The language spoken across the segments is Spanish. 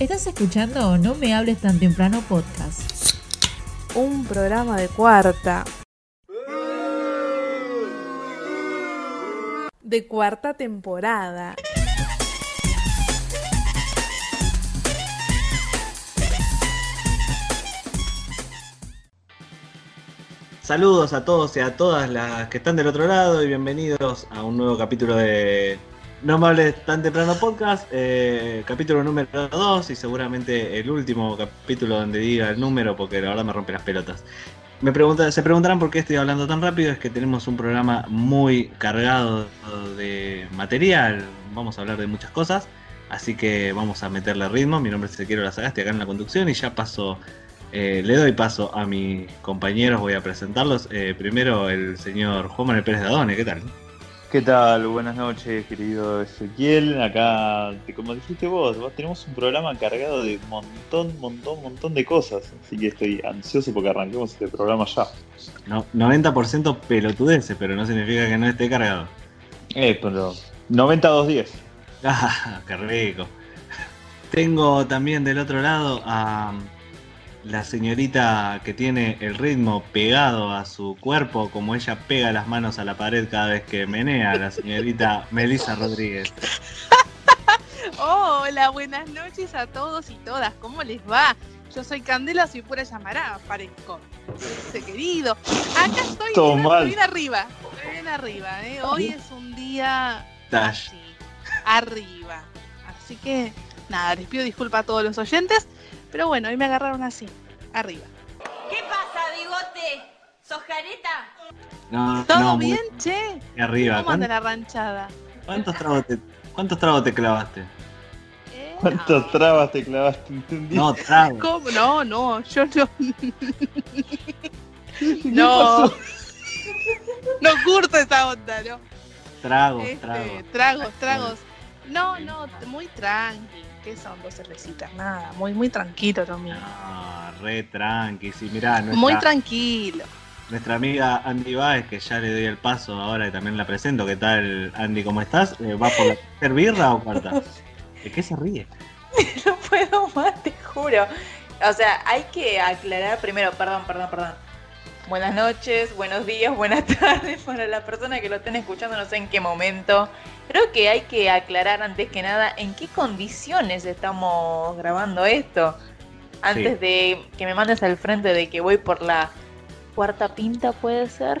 Estás escuchando No me hables tan temprano podcast. Un programa de cuarta. De cuarta temporada. Saludos a todos y a todas las que están del otro lado y bienvenidos a un nuevo capítulo de No me hables tan temprano podcast, eh, capítulo número 2 y seguramente el último capítulo donde diga el número porque la verdad me rompe las pelotas. Me pregunta, se preguntarán por qué estoy hablando tan rápido, es que tenemos un programa muy cargado de material, vamos a hablar de muchas cosas, así que vamos a meterle ritmo, mi nombre es Ezequiel Lazagasti acá en la conducción y ya paso eh, le doy paso a mis compañeros, voy a presentarlos. Eh, primero el señor Juan Manuel Pérez de Adone, ¿qué tal? ¿Qué tal? Buenas noches, querido Ezequiel. Acá, como dijiste vos, vos tenemos un programa cargado de montón, montón, montón de cosas. Así que estoy ansioso porque arranquemos este programa ya. No, 90% pelotudeces, pero no significa que no esté cargado. Eh, pero 90-210. Ah, qué rico. Tengo también del otro lado a la señorita que tiene el ritmo pegado a su cuerpo, como ella pega las manos a la pared cada vez que menea, la señorita Melissa Rodríguez. Hola, buenas noches a todos y todas. ¿Cómo les va? Yo soy Candela, soy pura llamará, parezco. Ese querido. Acá estoy, bien, arriba. Estoy bien arriba. ¿eh? Hoy es un día así, arriba. Así que nada, les pido disculpas a todos los oyentes. Pero bueno, hoy me agarraron así, arriba. ¿Qué pasa, bigote? ¿Sos careta? No, ¿Todo no, bien, che? Arriba. ¿Cómo anda la ranchada? ¿Cuántos tragos te, cuántos tragos te clavaste? Eh, ¿Cuántas no. trabas te clavaste? ¿Entendí? No, tragos. ¿Cómo? No, no, yo no. no. No curto esa onda, ¿no? Tragos, Este, tragos. tragos, tragos. No, no, muy tranqui. ¿Qué son dos cervecitas? Nada, muy, muy tranquilo lo mío. No, re tranqui. Sí, mirá, nuestra, Muy tranquilo. nuestra amiga Andy Baez, que ya le doy el paso ahora y también la presento. ¿Qué tal, Andy? ¿Cómo estás? Eh, ¿Va por la tercera birra o cuarta? ¿De qué se ríe? No puedo más, te juro. O sea, hay que aclarar primero, perdón, perdón, perdón. Buenas noches, buenos días, buenas tardes para la persona que lo estén escuchando, no sé en qué momento. Creo que hay que aclarar antes que nada en qué condiciones estamos grabando esto. Antes Sí. de que me mandes al frente de que voy por la cuarta pinta, ¿puede ser?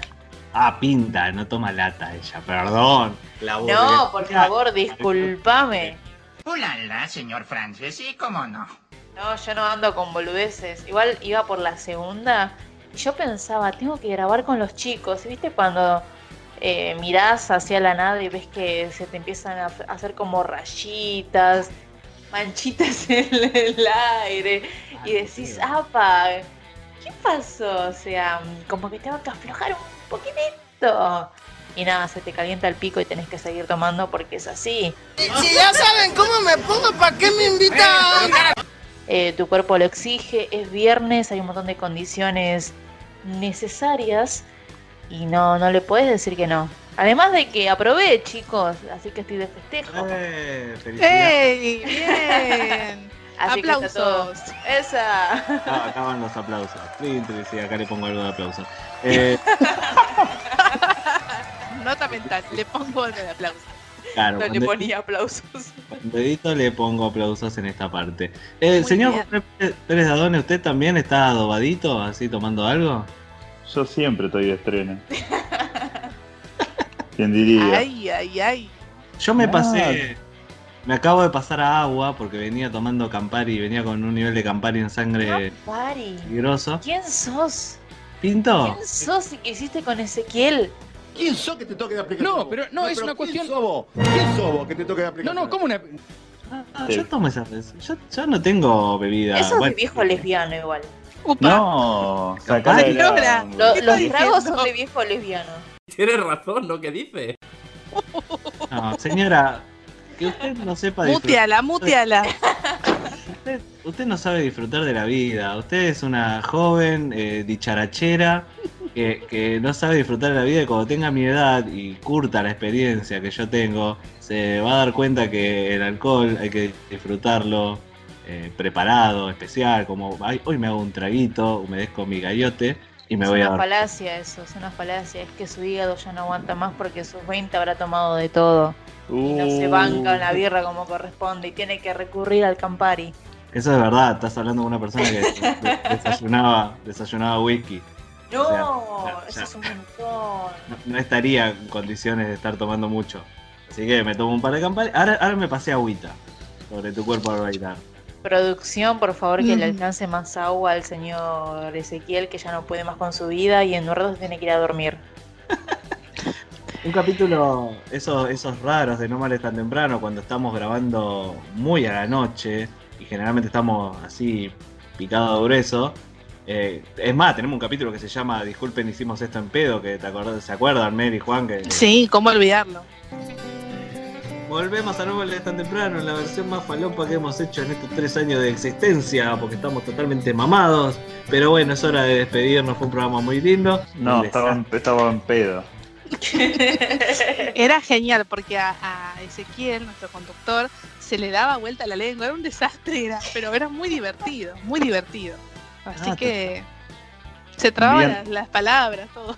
Ah, pinta, no toma lata ella, perdón. La No, por favor, discúlpame. Hola, señor Francis, sí, cómo no. No, yo no ando con boludeces. Igual iba por la segunda y yo pensaba, tengo que grabar con los chicos. ¿Y ¿Viste cuando eh, mirás hacia la nada y ves que se te empiezan a hacer como rayitas, manchitas en el aire? Y decís, apa, ¿qué pasó? O sea, como que tengo que aflojar un poquitito. Y nada, se te calienta el pico y tenés que seguir tomando porque es así. Si ya saben cómo me pongo, ¿para qué me invitan? eh, tu cuerpo lo exige, es viernes, hay un montón de condiciones necesarias y no, no le puedes decir que no. Además de que aprobé, chicos, así que estoy de festejo. Eh. ¡Bien! Así que está todo- ¡Aplausos! Esa. Ah, acaban los aplausos. Sí, acá le pongo algo de aplauso. Eh, Nota mental, le pongo el aplauso. claro, No le de- ponía aplausos. con dedito le pongo aplausos en esta parte. Eh, señor bien. Pérez- Pérez de Adone, ¿usted también está adobadito, así tomando algo? Yo siempre estoy de estreno. ¿Quién diría? Ay, ay, ay. Yo me Ah. pasé, me acabo de pasar a agua porque venía tomando Campari, venía con un nivel de Campari en sangre Pari. peligroso. ¿Quién sos? ¿Pinto? ¿Quién sos y qué hiciste con Ezequiel? ¿Quién sos que te toque de aplicar? No, pero no, es una cuestión- ¿Quién sos vos? ¿Quién sos vos que te toque de aplicar? No, no, ¿cómo una.? Ah, yo tomo esa vez. Yo, yo no tengo bebida. Eso es Bueno, viejo lesbiano igual. Upa. No, la-. Lo- ¿Qué los tragos son de viejo lesbiano. Tienes razón lo que dice. no, señora, que usted no sepa disfrutar. Muteala, muteala. Usted, usted no sabe disfrutar de la vida. Usted es una joven eh, dicharachera que, que no sabe disfrutar de la vida y cuando tenga mi edad y curta la experiencia que yo tengo, se va a dar cuenta que el alcohol hay que disfrutarlo eh, preparado, especial, como "Ay, hoy me hago un traguito, humedezco mi gallote y me es voy a una dormir. falacia eso, es una falacia. Es que su hígado ya no aguanta más porque sus 20 habrá tomado de todo. Y no se Uh, banca en la birra como corresponde y tiene que recurrir al Campari. Eso es verdad, estás hablando con una persona que de- desayunaba, desayunaba whisky. No, O sea, ya- eso ya. es un montón. No, no estaría en condiciones de estar tomando mucho. Así que me tomo un par de campanas. Ahora, ahora me pasé agüita sobre tu cuerpo al bailar. Producción, por favor, que le Mm. alcance más agua al señor Ezequiel, que ya no puede más con su vida y en un rato se tiene que ir a dormir. Un capítulo, esos, esos raros de no males tan temprano, cuando estamos grabando muy a la noche y generalmente estamos así picados de grueso. Eh, es más, tenemos un capítulo que se llama Disculpen, hicimos esto en pedo, que te acordás, ¿se acuerdan, Mary y Juan? Que- Sí, ¿cómo olvidarlo? Volvemos a No Males tan temprano, en la versión más falopa que hemos hecho en estos tres años de existencia, porque estamos totalmente mamados. Pero bueno, es hora de despedirnos, fue un programa muy lindo. No, estaba en, estaba en pedo. Era genial porque a, a Ezequiel, nuestro conductor, se le daba vuelta la lengua. Era un desastre, era, pero era muy divertido, muy divertido. Así Ah, que se trababan las palabras, todo.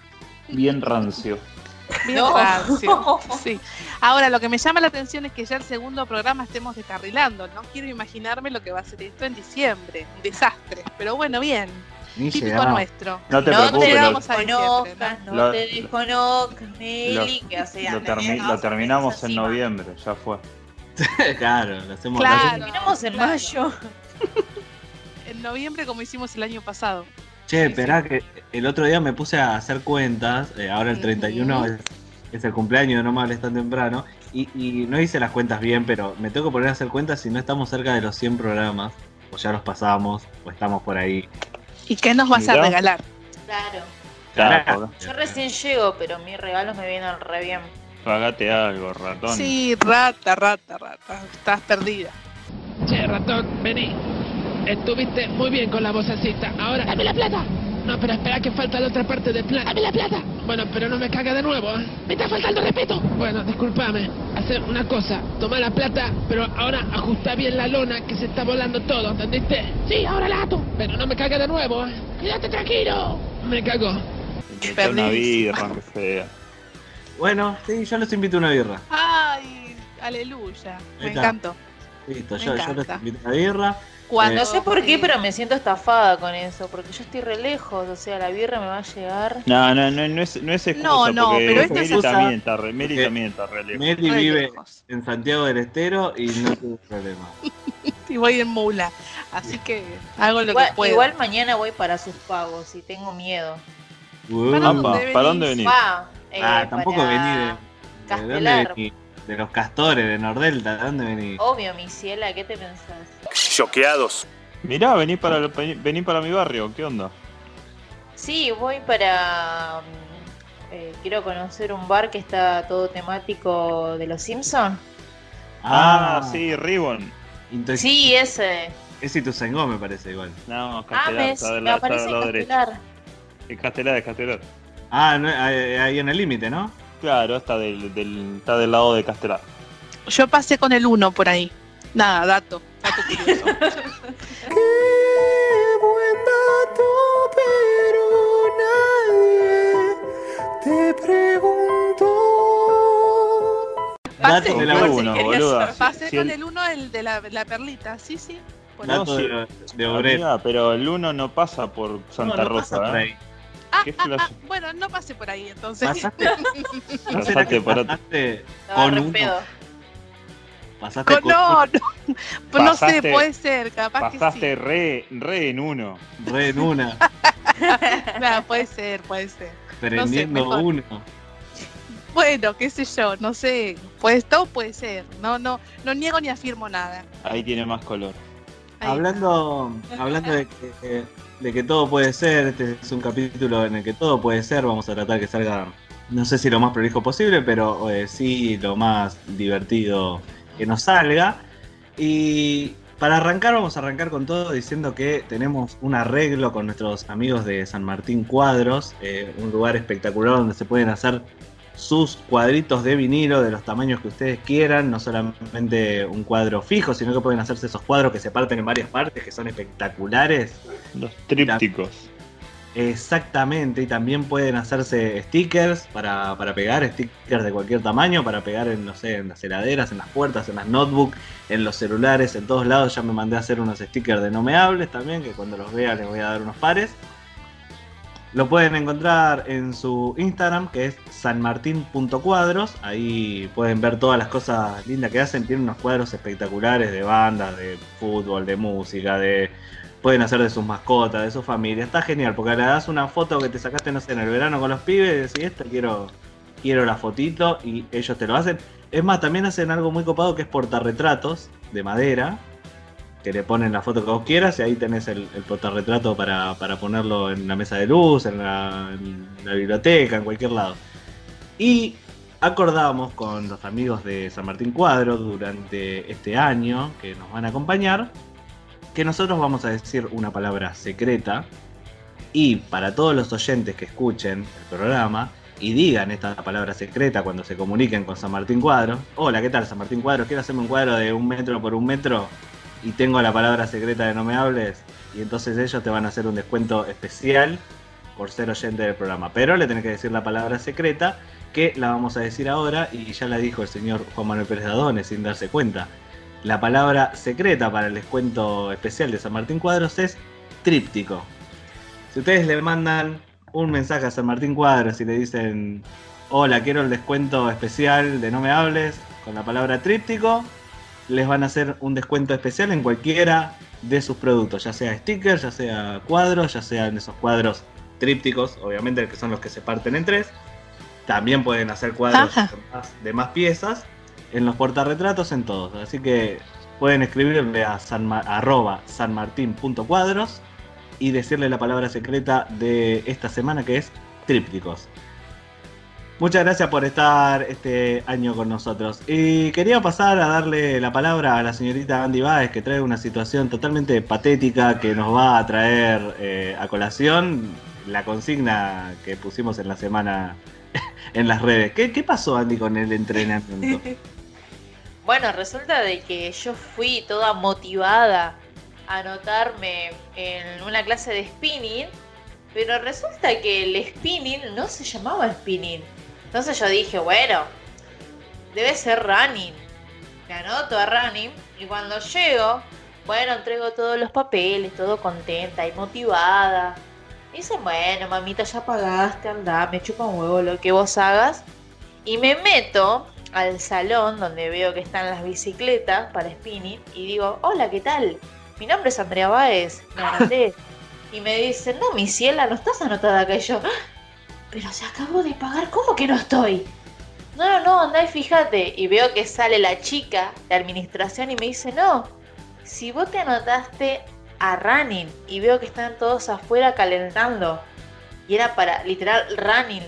Bien rancio. Bien No. rancio. Sí. Ahora, lo que me llama la atención es que ya el segundo programa estemos descarrilando. No quiero imaginarme lo que va a ser esto en diciembre. Un desastre. Pero bueno, bien. Ni Típico llegamos. nuestro. No te no preocupes, te llegamos a desconozcas, no, Lo- te desconozcas, Nelly, que hace Lo, termi- lo terminamos en noviembre, ya fue. claro, lo hacemos. Claro. lo Terminamos en Claro. mayo. En noviembre, como hicimos el año pasado. Che, esperá que el otro día me puse a hacer cuentas. eh, ahora el 31 es, es el cumpleaños No Me Hables tan temprano. Y, y no hice las cuentas bien, pero me tengo que poner a hacer cuentas si no estamos cerca de los 100 programas. O ya los pasamos, o estamos por ahí. ¿Y qué nos vas a regalar? Claro. Claro, Yo recién llego, pero mis regalos me vienen re bien. pagate algo, ratón. Sí, rata, rata, rata. Estás perdida. Che, ratón, vení. Estuviste muy bien con la vocecita. Ahora, dame la plata. No, pero espera que falta la otra parte del plan. Dame la plata. Bueno, pero no me caga de nuevo, ¿eh? Me está faltando respeto. Bueno, discúlpame. Hacer una cosa. Toma la plata, pero ahora ajusta bien la lona que se está volando todo, ¿entendiste? Sí, ahora la ato. Pero no me caga de nuevo, ¿eh? Quédate tranquilo. Me cagó. Invita una birra, aunque sea. Bueno, sí, yo los invito a una birra. Ay, aleluya. Me encantó. Listo, Me yo, yo los encanta. invito a una birra. Cuando No sé por qué, pero me siento estafada con eso, porque yo estoy re lejos, o sea, la birra me va a llegar. No, no, no, no es, no es excusa No, no, pero esta es Meli excusa también está re, Meli también está re lejos. Meli vive lejos. en Santiago del Estero y no tuvo problema. Y voy en mula. Así que hago lo Igual, que puedo. igual mañana voy para sus pagos y tengo miedo. Uh, ¿Para dónde ¿para dónde venís? venís? Va, eh, ah, tampoco para vení de, de, dónde Castelar. venís? De los castores, de Nordelta, ¿de dónde venís? Obvio, mi ciela, ¿qué te pensás? Choqueados. Mirá, vení para, el- vení para mi barrio, ¿qué onda? Sí, voy para... mm, eh, quiero conocer un bar que está todo temático de los Simpsons. Ah, sí, Ribbon. Intox- Sí, ese. Es Ituzaingó, me parece igual. No, Ah, Castelar, me, está me lado derecho. Castelar. Es Castelar, es Castelar. Ah, no, ahí, ahí en el límite, ¿no? Claro, está del, del, está del lado de Castelar. Yo pasé con el 1 por ahí. Nada, dato. Dato curioso. Pasé, Dato de la Qué pasé, uno, quería boluda. saber. Pasé Si con el- el 1, el de la, la perlita. Sí, sí. Por. Dato sí. de, de Obret. Amiga, pero el 1 no pasa por Santa No, no pasa Rosa, ¿eh? Ah, ¿Qué ah, ah, bueno, no pasé por ahí entonces. ¿Pasaste? ¿No será Pasaste que por otro- pasaste Estaba con re uno? pedo. Pasaste Con- con no, no. No sé, puede ser, capaz Pasaste que re, re en uno. re en una, sí. Nah, puede ser, puede ser. prendiendo uno. Bueno, qué sé yo, no sé. Pues todo puede ser. No, no, no niego ni afirmo nada. Ahí tiene más color. Ahí Hablando, hablando de, que, de que todo puede ser, este es un capítulo en el que todo puede ser, vamos a tratar que salga, no sé si lo más prolijo posible, pero eh, sí lo más divertido que nos salga. Y para arrancar, vamos a arrancar con todo diciendo que tenemos un arreglo con nuestros amigos de San Martín Cuadros, eh, un lugar espectacular donde se pueden hacer sus cuadritos de vinilo de los tamaños que ustedes quieran, no solamente un cuadro fijo, sino que pueden hacerse esos cuadros que se parten en varias partes, que son espectaculares. Los trípticos. Exactamente, y también pueden hacerse stickers para, para, pegar, stickers de cualquier tamaño, para pegar en, no sé, en las heladeras, en las puertas, en las notebooks, en los celulares, en todos lados. Ya me mandé a hacer unos stickers de no me hables también, que cuando los vea les voy a dar unos pares. Lo pueden encontrar en su Instagram, que es sanmartin.cuadros. Ahí pueden ver todas las cosas lindas que hacen. Tienen unos cuadros espectaculares de bandas, de fútbol, de música, de pueden hacer de sus mascotas, de su familia. Está genial, porque le das una foto que te sacaste, no sé, en el verano con los pibes y decís, esta quiero, quiero la fotito y ellos te lo hacen. Es más, también hacen algo muy copado que es portarretratos de madera, que le ponen la foto que vos quieras y ahí tenés el, el portarretrato para, para, ponerlo en la mesa de luz, en la, biblioteca, en cualquier lado. Y acordamos con los amigos de San Martín Cuadro durante este año que nos van a acompañar que nosotros vamos a decir una palabra secreta y para todos los oyentes que escuchen el programa y digan esta palabra secreta cuando se comuniquen con San Martín Cuadro, hola, ¿qué tal San Martín Cuadro? Quiero hacerme un cuadro de un metro por un metro y tengo la palabra secreta de no me hables y entonces ellos te van a hacer un descuento especial por ser oyente del programa. Pero le tenés que decir la palabra secreta que la vamos a decir ahora y ya la dijo el señor Juan Manuel Pérez Dadones sin darse cuenta. La palabra secreta para el descuento especial de San Martín Cuadros es tríptico. Si ustedes le mandan un mensaje a San Martín Cuadros y le dicen, hola, quiero el descuento especial de no me hables con la palabra tríptico, les van a hacer un descuento especial en cualquiera de sus productos, ya sea stickers, ya sea cuadros, ya sean esos cuadros trípticos, obviamente que son los que se parten en tres. También pueden hacer cuadros de más, de más piezas en los portarretratos, en todos. Así que pueden escribirle a san, arroba sanmartin.cuadros y decirle la palabra secreta de esta semana que es trípticos. Muchas gracias por estar este año con nosotros. Y quería pasar a darle la palabra a la señorita Andy Baez, que trae una situación totalmente patética que nos va a traer eh, a colación la consigna que pusimos en la semana en las redes. ¿Qué, qué pasó, Andy, con el entrenamiento? Bueno, resulta de que yo fui toda motivada a anotarme en una clase de spinning, pero resulta que el spinning no se llamaba spinning. Entonces yo dije, bueno, debe ser running. Me anoto a running y cuando llego, bueno, entrego todos los papeles, todo contenta y motivada. dicen, bueno, mamita, ya pagaste, anda, me chupa un huevo lo que vos hagas. Y me meto al salón donde veo que están las bicicletas para spinning y digo, hola, ¿qué tal? Mi nombre es Andrea Báez, me anoté. y me dicen, no, mi ciela, no estás anotada acá. Y yo. Pero se acabo de pagar, ¿cómo que no estoy? No, no, no, andá y fíjate. Y veo que sale la chica de administración y me dice, no, si vos te anotaste a running y veo que están todos afuera calentando. Y era para literal running.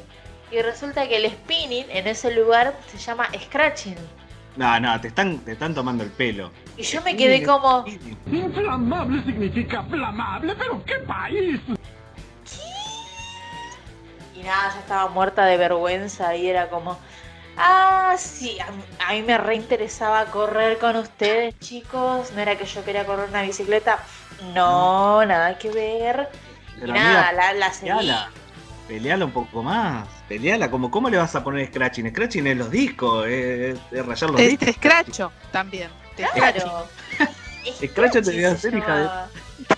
Y resulta que el spinning en ese lugar se llama scratching. No, no, te están, te están tomando el pelo. Y yo me quedé como... Inflamable significa flamable, pero ¿qué país? Y nada, ya estaba muerta de vergüenza y era como... Ah, sí, a, a mí me reinteresaba correr con ustedes, chicos. No era que yo quería correr una bicicleta. No, nada que ver. Pero y nada, amiga, la, la seguí. Peleala, peleala un poco más. Peleala, como ¿cómo le vas a poner scratching? Scratching es los discos, es, es rayar los Te discos. diste scratcho también. Te Claro. Scratch te voy a hacer, hija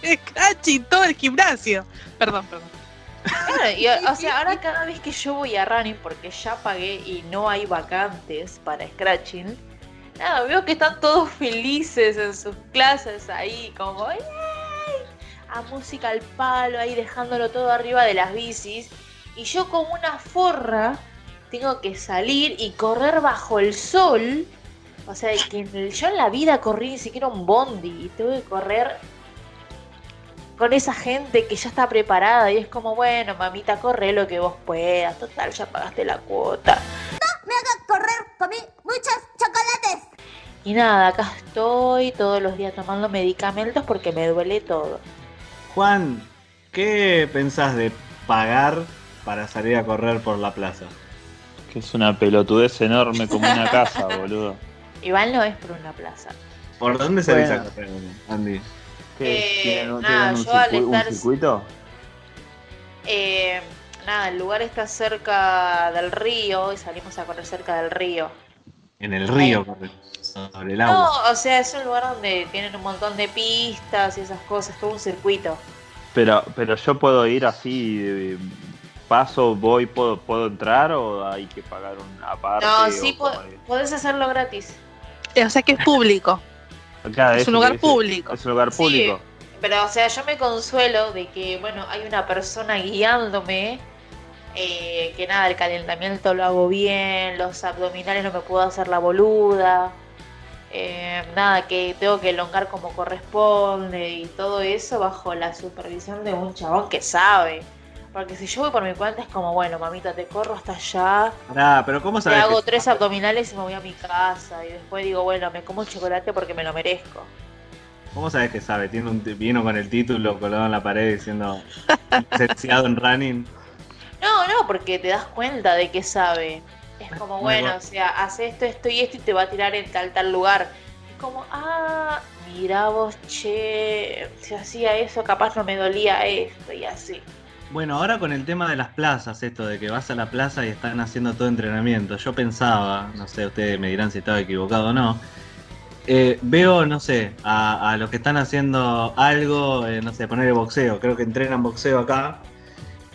de- Scratching todo el gimnasio. Perdón, perdón. Claro, y, o sea, ahora cada vez que yo voy a running, porque ya pagué y no hay vacantes para scratching, nada, veo que están todos felices en sus clases ahí, como ¡ay! a música al palo, ahí dejándolo todo arriba de las bicis. Y yo como una forra tengo que salir y correr bajo el sol. O sea, que yo en la vida corrí ni siquiera un bondi y tengo que correr con esa gente que ya está preparada y es como, bueno, mamita, corre lo que vos puedas, total, ya pagaste la cuota. correr, comí muchos chocolates. Y nada, acá estoy todos los días tomando medicamentos porque me duele todo. Juan, ¿qué pensás de pagar para salir a correr por la plaza? Que es una pelotudez enorme como una casa, boludo. Igual no es por una plaza. ¿Por dónde se Bueno. esa carrera, Andy? ¿Qué? Eh, ¿Tienen, un- nada, tienen un, yo al circu- un estar- circuito? Eh, nada, el lugar está cerca del río y salimos a correr cerca del río. En el río, corre, sobre el agua. No, o sea, es un lugar donde tienen un montón de pistas y esas cosas, todo un circuito. Pero, pero yo puedo ir así, de- paso, voy, puedo, puedo entrar o hay que pagar un aparte. No, sí, po- podés hacerlo gratis. O sea que es público. Claro, es un lugar público. Es un lugar Sí. público. Pero, o sea, yo me consuelo de que, bueno, hay una persona guiándome, eh, que nada, el calentamiento lo hago bien, los abdominales no me puedo hacer la boluda, eh, nada, que tengo que elongar como corresponde y todo eso bajo la supervisión de un chabón que sabe. Porque si yo voy por mi cuenta es como, bueno, mamita, te corro hasta allá, Pará, pero ¿cómo te sabes? hago que- tres abdominales y me voy a mi casa y después digo, bueno, me como un chocolate porque me lo merezco. ¿Cómo sabes que sabe? Tiene un vino con el título colgado en la pared diciendo licenciado en running. No, no, porque te das cuenta de que sabe. Es como, Muy bueno, bueno. o sea, hace esto, esto y esto y te va a tirar en tal, tal lugar. Es como, ah, mira vos, che, si hacía eso, capaz no me dolía esto y así. Bueno, ahora con el tema de las plazas, esto de que vas a la plaza y están haciendo todo entrenamiento, yo pensaba, no sé, ustedes me dirán si estaba equivocado o no, eh, veo, no sé, a, los que están haciendo algo, eh, no sé, poner el boxeo, creo que entrenan boxeo acá,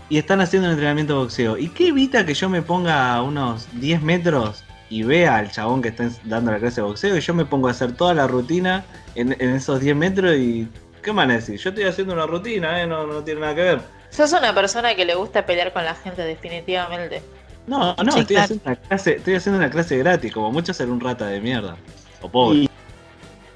y están haciendo un entrenamiento de boxeo. ¿Y qué evita que yo me ponga a unos 10 metros y vea al chabón que está dando la clase de boxeo y yo me pongo a hacer toda la rutina en, en esos 10 metros y... ¿Qué van a decir? Yo estoy haciendo una rutina, ¿eh? no, no tiene nada que ver. Sos una persona que le gusta pelear con la gente, definitivamente. No, no, Sí, estoy, claro. haciendo una clase, estoy haciendo una clase gratis, como mucho ser un rata de mierda. O pobre.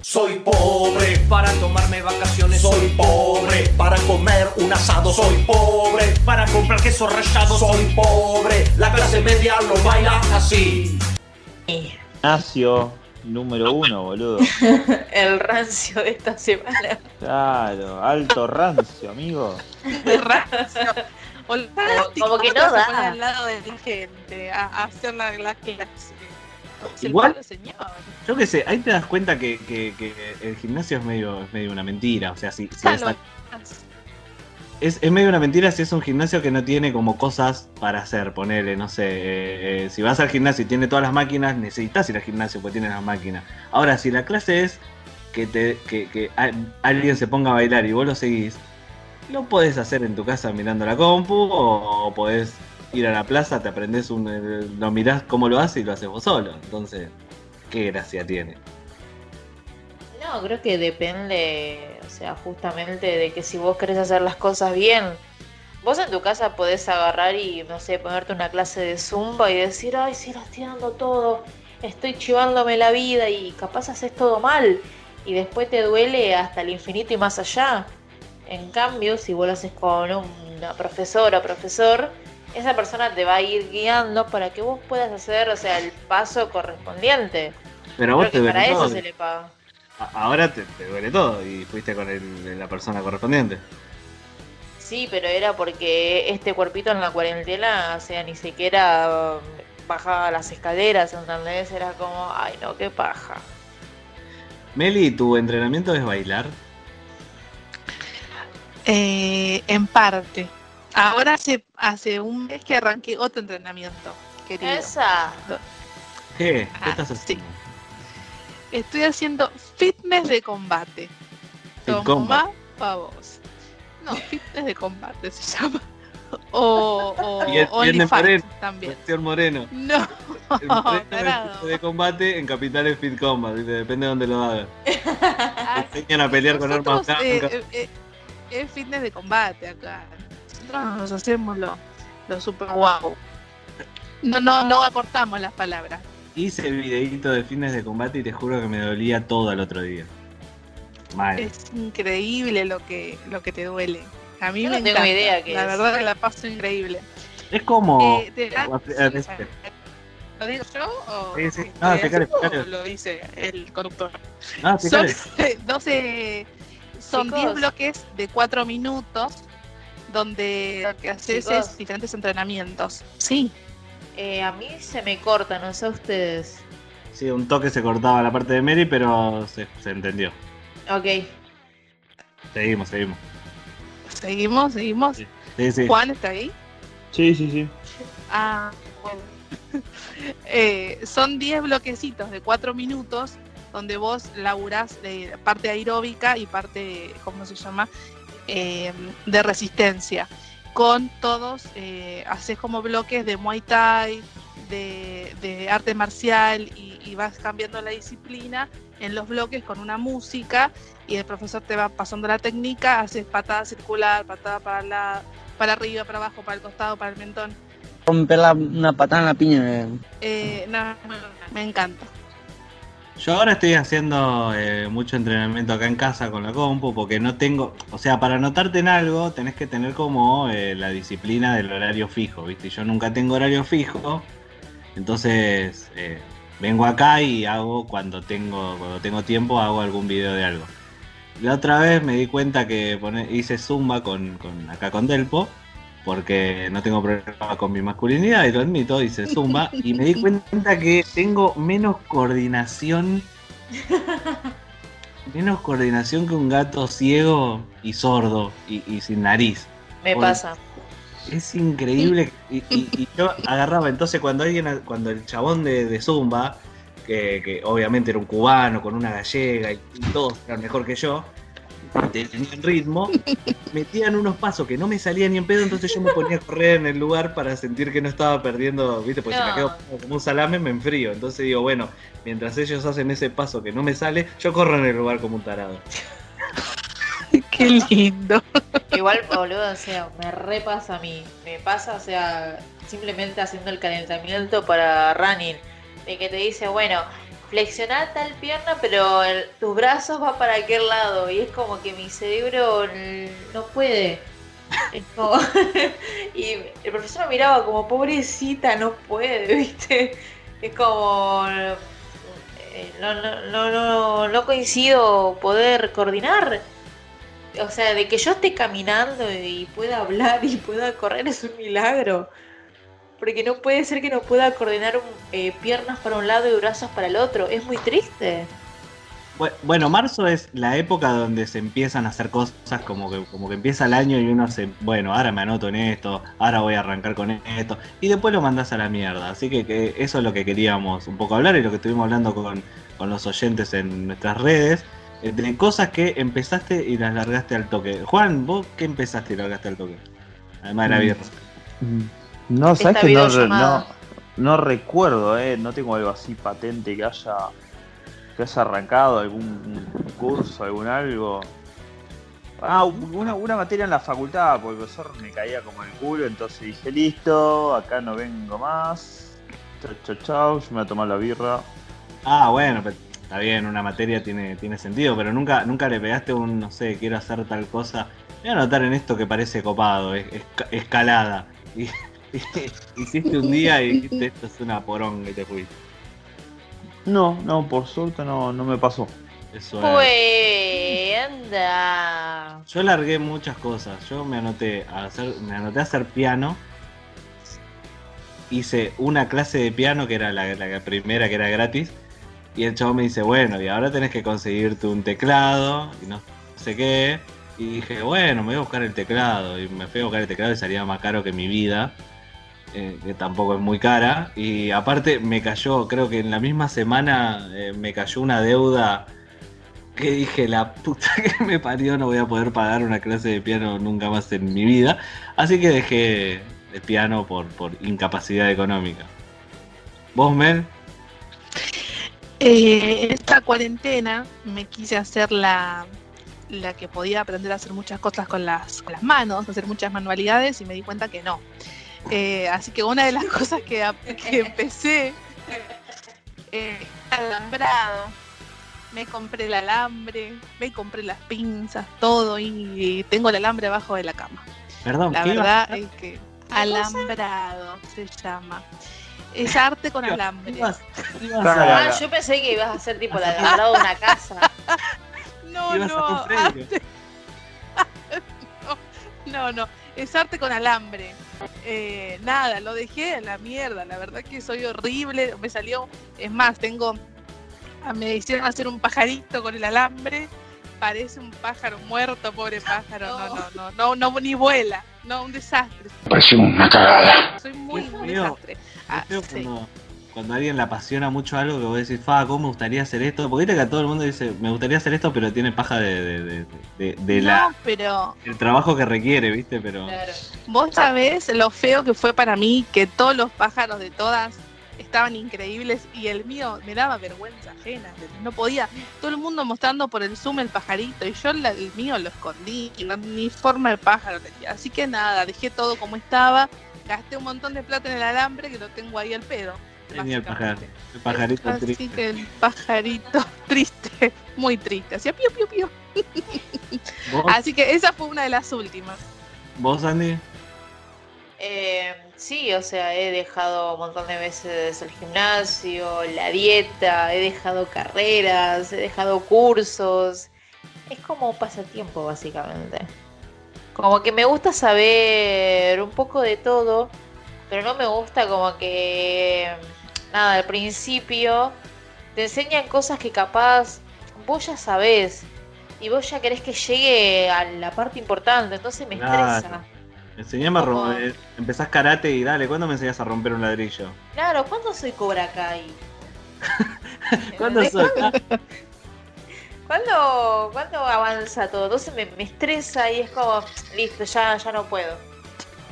Soy pobre para tomarme vacaciones. Soy pobre para comer un asado. Soy pobre para comprar queso rallado. Soy pobre. La clase media lo baila así. Gimnasio número uno, boludo. El rancio de esta semana. Claro, alto rancio, amigo. O la- como que ¿cómo te no da. al lado de la gente a, a hacer la, la clase. El Igual-. Yo qué sé, ahí te das cuenta que, que- que el gimnasio es medio, es medio una mentira. O sea, si, si es, lo- es, es medio una mentira si es un gimnasio que no tiene como cosas para hacer. Ponele, no sé, eh, eh, si vas al gimnasio y tiene todas las máquinas, necesitas ir al gimnasio porque tiene las máquinas. Ahora, si la clase es que, te, que, que alguien se ponga a bailar y vos lo seguís, lo podés hacer en tu casa mirando la compu o podés ir a la plaza, te aprendés un, eh, lo mirás cómo lo hace y lo haces vos solo. Entonces, ¿qué gracia tiene? No, creo que depende, o sea, justamente de que si vos querés hacer las cosas bien, vos en tu casa podés agarrar y, no sé, ponerte una clase de zumba y decir, ay, sí, lo estoy dando todo, estoy chivándome la vida y capaz haces todo mal y después te duele hasta el infinito y más allá. En cambio, si vos lo haces con una profesora o profesor, esa persona te va a ir guiando para que vos puedas hacer, o sea, el paso correspondiente. Pero vos Creo te que para eso se le paga. Ahora te, te duele todo y fuiste con el- la persona correspondiente. Sí, pero era porque este cuerpito en la cuarentena, o sea, ni siquiera bajaba las escaleras, ¿entendés? Era como, ay no, qué paja. Meli, ¿tu entrenamiento es bailar? Eh, en parte. Ahora hace, hace un mes que arranqué otro entrenamiento, querido. Esa. ¿Qué? ¿Qué Ah, estás haciendo? Estoy haciendo fitness de combate. Toma combat. pa' vos. No, fitness de combate se llama. O, o Only bien de Fight Moreno. también. Moreno. No, El Moreno de, combate en Capital es Fit Combat, depende de dónde lo hagas. Enseñan a pelear con armas Nosotros, eh, blancas. eh, eh, es fitness de combate acá. Nosotros nos hacemos lo, lo super guau. No, no, no acortamos las palabras. Hice el videíto de fitness de combate y te juro que me dolía todo el otro día. Mal. Es increíble lo que, lo que te duele. A mí Yo me no tengo idea qué La es. verdad que la paso increíble. Es como. Eh, te da- ¿Lo digo yo o Sí, sí. o No, lo dice- o explícale. lo dice el conductor? No, Son explícale. 12, son Chicos. 10 bloques de 4 minutos donde lo que haces Chicos. es diferentes entrenamientos. Sí, Eh, a mí se me corta, no sé a ustedes. Sí, un toque se cortaba la parte de Mary, pero se, se entendió. Ok. Seguimos, seguimos. Seguimos, seguimos. Sí, sí. Juan está ahí. Sí, sí, sí. Ah, bueno. Eh, son 10 bloquecitos de 4 minutos donde vos laburás de parte aeróbica y parte, ¿cómo se llama? Eh, de resistencia. Con todos, eh, haces como bloques de Muay Thai, de, de arte marcial y, y vas cambiando la disciplina en los bloques con una música y el profesor te va pasando la técnica, haces patada circular, patada para, la, para arriba, para abajo, para el costado, para el mentón. Romper la- una patada en la piña. Eh, nada, me, me encanta. Yo ahora estoy haciendo eh, mucho entrenamiento acá en casa con la compu porque no tengo, o sea, para anotarte en algo tenés que tener como eh, la disciplina del horario fijo, ¿viste? Yo nunca tengo horario fijo, entonces eh, vengo acá y hago cuando tengo, cuando tengo tiempo hago algún video de algo. La otra vez me di cuenta que hice zumba con- acá con Delpo porque no tengo problema con mi masculinidad y lo admito, hice zumba y me di cuenta que tengo menos coordinación, menos coordinación que un gato ciego y sordo y, y sin nariz. Me pasa. Es increíble. Y, y- y yo agarraba, entonces cuando alguien, cuando el chabón de, de Zumba, que, que obviamente era un cubano con una gallega y, y todos eran mejor que yo, tenían ritmo, metían unos pasos que no me salían ni en pedo, entonces yo me ponía a correr en el lugar para sentir que no estaba perdiendo, viste, pues si me No. quedo como un salame me enfrío. Entonces digo, bueno, mientras ellos hacen ese paso que no me sale, yo corro en el lugar como un tarado. Qué lindo. Igual, boludo, o sea, me repasa a mí. Me pasa, o sea, simplemente haciendo el calentamiento para running. De que te dice, bueno, flexiona tal pierna, pero tus brazos va para aquel lado. Y es como que mi cerebro no puede. Y el profesor miraba como, pobrecita, no puede, ¿viste? Es como. eh, No, no, no, no, no coincido poder coordinar. O sea, de que yo esté caminando y pueda hablar y pueda correr es un milagro. Porque no puede ser que no pueda coordinar un- eh, piernas para un lado y brazos para el otro. Es muy triste. Bu- Bueno, marzo es la época donde se empiezan a hacer cosas como que, como que empieza el año y uno se, bueno, ahora me anoto en esto, ahora voy a arrancar con esto, y después lo mandas a la mierda. Así que, que eso es lo que queríamos un poco hablar y lo que estuvimos hablando con, con los oyentes en nuestras redes, eh, de cosas que empezaste y las largaste al toque. Juan, ¿vos qué empezaste y largaste al toque? Además de la Mm. birra. No, sabes que no, no, no recuerdo, eh, no tengo algo así patente que haya que haya arrancado algún curso, algún algo. Ah, una, una materia en la facultad, porque el profesor me caía como el culo, entonces dije, listo, acá no vengo más. Chau, chau, chau, yo me voy a tomar la birra. Ah, bueno, pero está bien, una materia tiene, tiene sentido, pero nunca, nunca le pegaste un, no sé, quiero hacer tal cosa. Voy a anotar en esto que parece copado, es, esca- escalada. Y- hiciste un día y dijiste esto es una poronga y te fuiste. No, no, por suerte no, no me pasó. Eso es. Pues, anda. Yo largué muchas cosas. Yo me anoté a hacer, me anoté a hacer piano. Hice una clase de piano que era la, la primera que era gratis. Y el chavo me dice, bueno, y ahora tenés que conseguirte un teclado y no sé qué. Y dije, bueno, me voy a buscar el teclado. Y me fui a buscar el teclado y salía más caro que mi vida. Eh, que tampoco es muy cara. Y aparte me cayó, creo que en la misma semana eh, me cayó una deuda que dije, la puta que me parió, no voy a poder pagar una clase de piano nunca más en mi vida. Así que dejé el piano por, por incapacidad económica. ¿Vos, Mel? Eh, esta cuarentena me quise hacer la, la que podía aprender a hacer muchas cosas con las, con las manos, hacer muchas manualidades y me di cuenta que no. Eh, así que una de las cosas que, empecé, eh, alambrado. Me compré el alambre, me compré las pinzas, todo y tengo el alambre abajo de la cama. Perdón, La ¿qué ibas verdad es que alambrado se llama. Es arte con alambre. ibas- ibas Ah, yo pensé que ibas a hacer tipo el alambrado de una casa. No, ibas no, arte- no, no, es arte con alambre. Eh, nada, lo dejé en la mierda. La verdad que soy horrible. Me salió, es más, tengo, ah, me hicieron hacer un pajarito con el alambre. Parece un pájaro muerto, pobre pájaro. No, no, no, no, no, ni vuela. No, un desastre. Parece una cagada. Soy muy, un desastre. Ah, sí. Cuando a alguien le apasiona mucho algo que vos decís, fa, ¿cómo me gustaría hacer esto? Porque viste que a todo el mundo dice, me gustaría hacer esto, pero tiene paja de, de, de, de- No, la, pero el trabajo que requiere, ¿viste? Pero Vos sabés lo feo que fue para mí que todos los pájaros de todas estaban increíbles y el mío me daba vergüenza ajena. No podía. Todo el mundo mostrando por el zoom el pajarito y yo la- el mío lo escondí. no- ni forma de pájaro. Así que nada, dejé todo como estaba. Gasté un montón de plata en el alambre que lo tengo ahí al pedo. Tenía el, pajar, básicamente. el pajarito Así triste. que el pajarito triste, muy triste. Hacía piu piu piu. ¿Vos, Así que esa fue una de las últimas. vos, Andy? Eh, sí, o sea, he dejado un montón de veces el gimnasio, la dieta, he dejado carreras, he dejado cursos. Es como un pasatiempo, básicamente. Como que me gusta saber un poco de todo, pero no me gusta como que, nada, al principio te enseñan cosas que capaz vos ya sabés y vos ya querés que llegue a la parte importante, entonces me Claro. estresa. Enseñame a romper. Empezás karate y dale, ¿cuándo me enseñás a romper un ladrillo? Claro, ¿cuándo soy Cobra Kai? ¿Cuándo soy? ¿Cuándo, cuándo avanza todo? Entonces me, me estresa y es como, listo, ya, ya no puedo.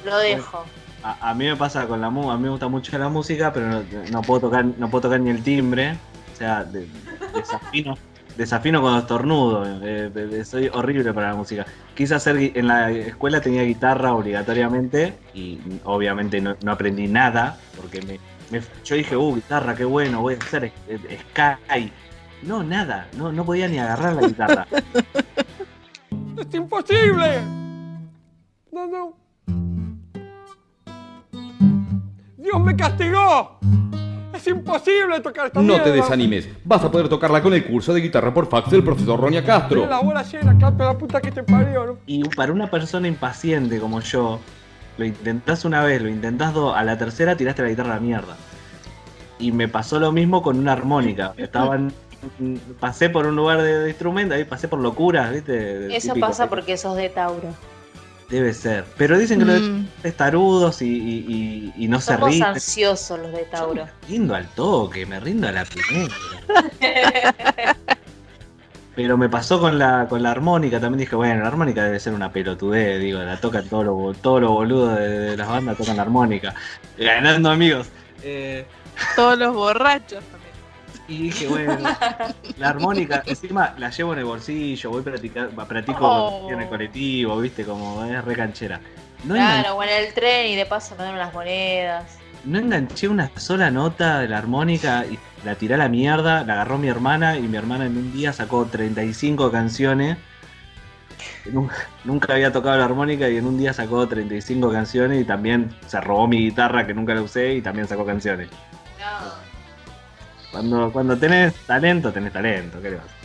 Lo dejo. A, mí me pasa con la música, a mí me gusta mucho la música, pero no, puedo tocar, no puedo tocar ni el timbre. O sea, de- desafino, desafino cuando estornudo. eh, eh, soy horrible para la música. Quise hacer en la escuela tenía guitarra obligatoriamente y obviamente no, aprendí nada porque me, yo dije, uh, guitarra, qué bueno, voy a hacer eh, Sky. No, nada, no, no podía ni agarrar la guitarra. ¡Es imposible! No, no. ¡Dios me castigó! ¡Es imposible tocar esta No te desanimes, vas a poder tocarla con el curso de guitarra por fax del profesor Ronia Castro. Tiene la bola llena, canto la puta que te parió, ¿no? Y para una persona impaciente como yo, lo intentás una vez, lo intentás dos, a la tercera tiraste la guitarra a la mierda. Y me pasó lo mismo con una armónica. Estaban. Pasé por un lugar de, de instrumento, ahí pasé por locuras, ¿viste? Eso Típico. pasa porque sos de Tauro. Debe ser. Pero dicen que los Mm. de testarudos y, y, y- y no se Somos ríen. ansiosos los de Tauro. Me rindo al toque, me rindo a la primera. Pero me pasó con la, con la armónica, también dije, bueno, la armónica debe ser una pelotudez, digo, la tocan todos los todos los boludos de, de las bandas tocan la armónica. Ganando amigos. Eh, Todos los borrachos. y dije, bueno, la armónica, encima la llevo en el bolsillo, voy a practicar, practico Oh. en el colectivo, viste, como es re canchera. No, Claro, o en el tren y de paso me dan las monedas. no enganché una sola nota de la armónica y la tiré a la mierda, la agarró mi hermana y mi hermana en un día sacó 35 canciones. Nunca, había tocado la armónica y en un día sacó 35 canciones y también se robó mi guitarra que nunca la usé y también sacó canciones. Cuando, cuando tenés talento, tenés talento, ¿qué le vas a hacer?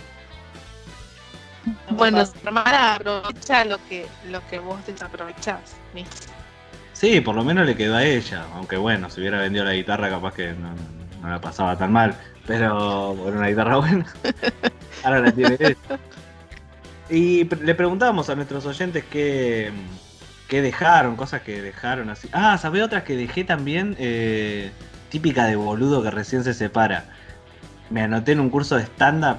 Bueno, hermana aprovecha lo que, lo que vos desaprovechás. ¿viste? Sí, por lo menos le quedó a ella, aunque bueno, si hubiera vendido la guitarra capaz que no, no la pasaba tan mal, pero era una guitarra buena. Ahora la tiene ella. Y le preguntábamos a nuestros oyentes qué, qué dejaron, cosas que dejaron así. Ah, ¿sabés otras que dejé también? Eh, típica de boludo que recién se separa. Me anoté en un curso de stand-up.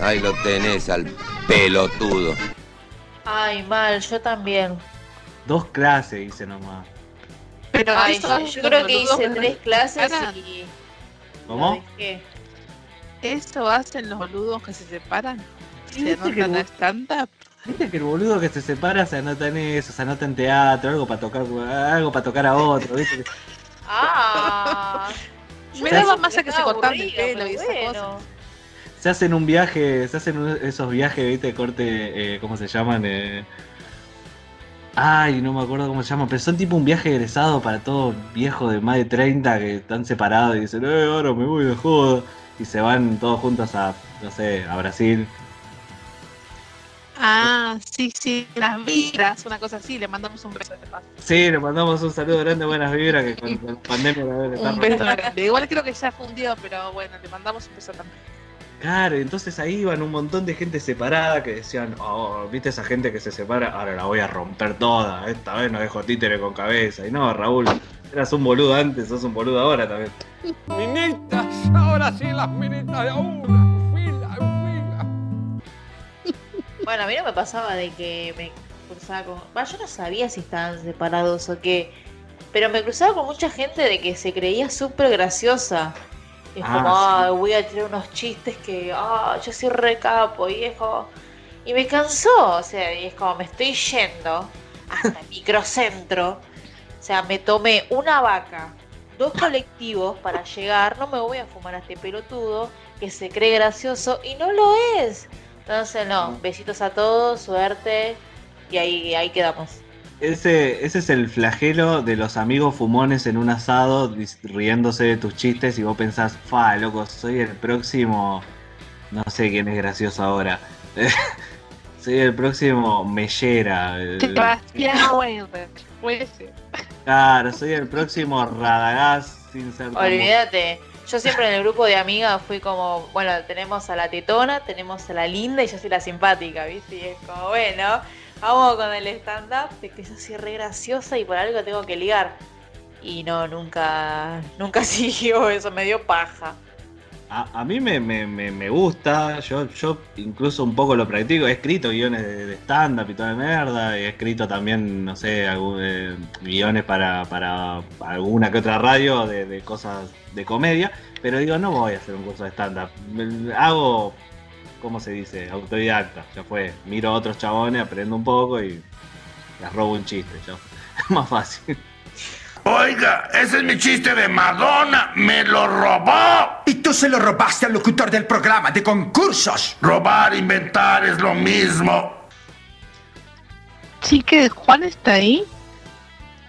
Ahí lo tenés al pelotudo. Ay, mal, yo también. Dos clases hice nomás. Pero Ay, yo, creo que hice tres se clases y ¿Cómo? ¿Eso hacen los boludos que se separan? ¿Se viste que anotan a stand-up? Viste que el boludo que se separa se anota en eso, se anota en teatro, algo para tocar, algo para tocar a otro, ¿viste? Que- Ah, Me daba más a que se cortaban el pelo y esas bueno. cosas. Se hacen un viaje, se hacen un- esos viajes, ¿viste? Corte, eh, ¿cómo se llaman? Eh, Ay, no me acuerdo cómo se llaman, pero son tipo un viaje egresado para todos viejos de más de 30 que están separados y dicen, eh, ahora me voy de joda. Y se van todos juntos a, no sé, a Brasil. Ah, sí, sí, las vibras, una cosa así, le mandamos un beso de paso. Sí, le mandamos un saludo grande, buenas vibras, que con, la pandemia la estar Un beso grande. Igual creo que ya fundió, pero bueno, le mandamos un beso también. Claro, entonces ahí iban un montón de gente separada que decían, oh, viste esa gente que se separa, ahora la voy a romper toda, esta vez no dejo títere con cabeza. Y no, Raúl, eras un boludo antes, sos un boludo ahora también. Minitas, ahora sí las minitas de una, Bueno, a mí no me pasaba de que me cruzaba con. Va, yo no sabía si estaban separados o qué. Pero me cruzaba con mucha gente de que se creía súper graciosa. Y es Ah, como, sí. "Ay, voy a tirar unos chistes que, ah, yo soy re capo. Y es como. Y me cansó, o sea, y es como, me estoy yendo hasta el microcentro. O sea, me tomé una vaca, dos colectivos para llegar. No me voy a fumar a este pelotudo que se cree gracioso y no lo es. Entonces, no, besitos a todos, suerte. Y ahí, ahí quedamos. Ese, ese es el flagelo de los amigos fumones en un asado riéndose de tus chistes y vos pensás, fa, loco, soy el próximo. No sé quién es gracioso ahora. soy el próximo Mellera. el- Sebastián Weber, puede ser. Claro, soy el próximo Radagast sin ser Olvídate. Yo siempre en el grupo de amigas fui como, bueno, tenemos a la tetona, tenemos a la linda y yo soy la simpática, ¿viste? Y es como, bueno, vamos con el stand-up, de que yo soy re graciosa y por algo tengo que ligar. Y no, nunca, nunca siguió eso, me dio paja. A, mí me, me- me- me gusta, yo, yo incluso un poco lo practico, he escrito guiones de, de stand-up y toda la mierda, y he escrito también, no sé, algún, eh, guiones para, para alguna que otra radio de, de cosas de comedia, pero digo, no voy a hacer un curso de stand-up, hago, ¿cómo se dice? Autodidacta, ya fue, miro a otros chabones, aprendo un poco y les robo un chiste, ya. es más fácil. Oiga, ese es mi chiste de Madonna. ¡Me lo robó! Y tú se lo robaste al locutor del programa de concursos. Robar, inventar es lo mismo. Sí, que Juan está ahí.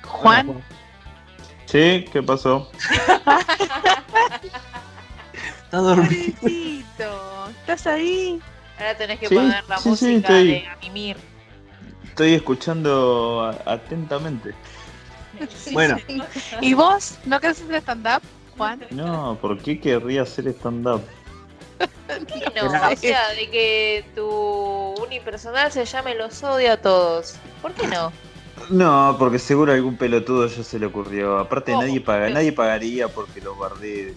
Juan, Sí, ¿qué pasó? Está dormido. pobrecito, ¿estás ahí? Ahora tenés que Sí, poner la sí, sí, música estoy. de Mimir. Estoy escuchando a- Bueno, ¿Y vos? ¿No querés hacer stand-up, Juan? No, ¿por qué querría hacer stand-up? No, o sea, de que tu unipersonal se llame Los odio a todos. ¿Por qué no? No, porque seguro a algún pelotudo ya se le ocurrió. Aparte ¿Cómo? nadie paga, nadie pagaría porque lo guardé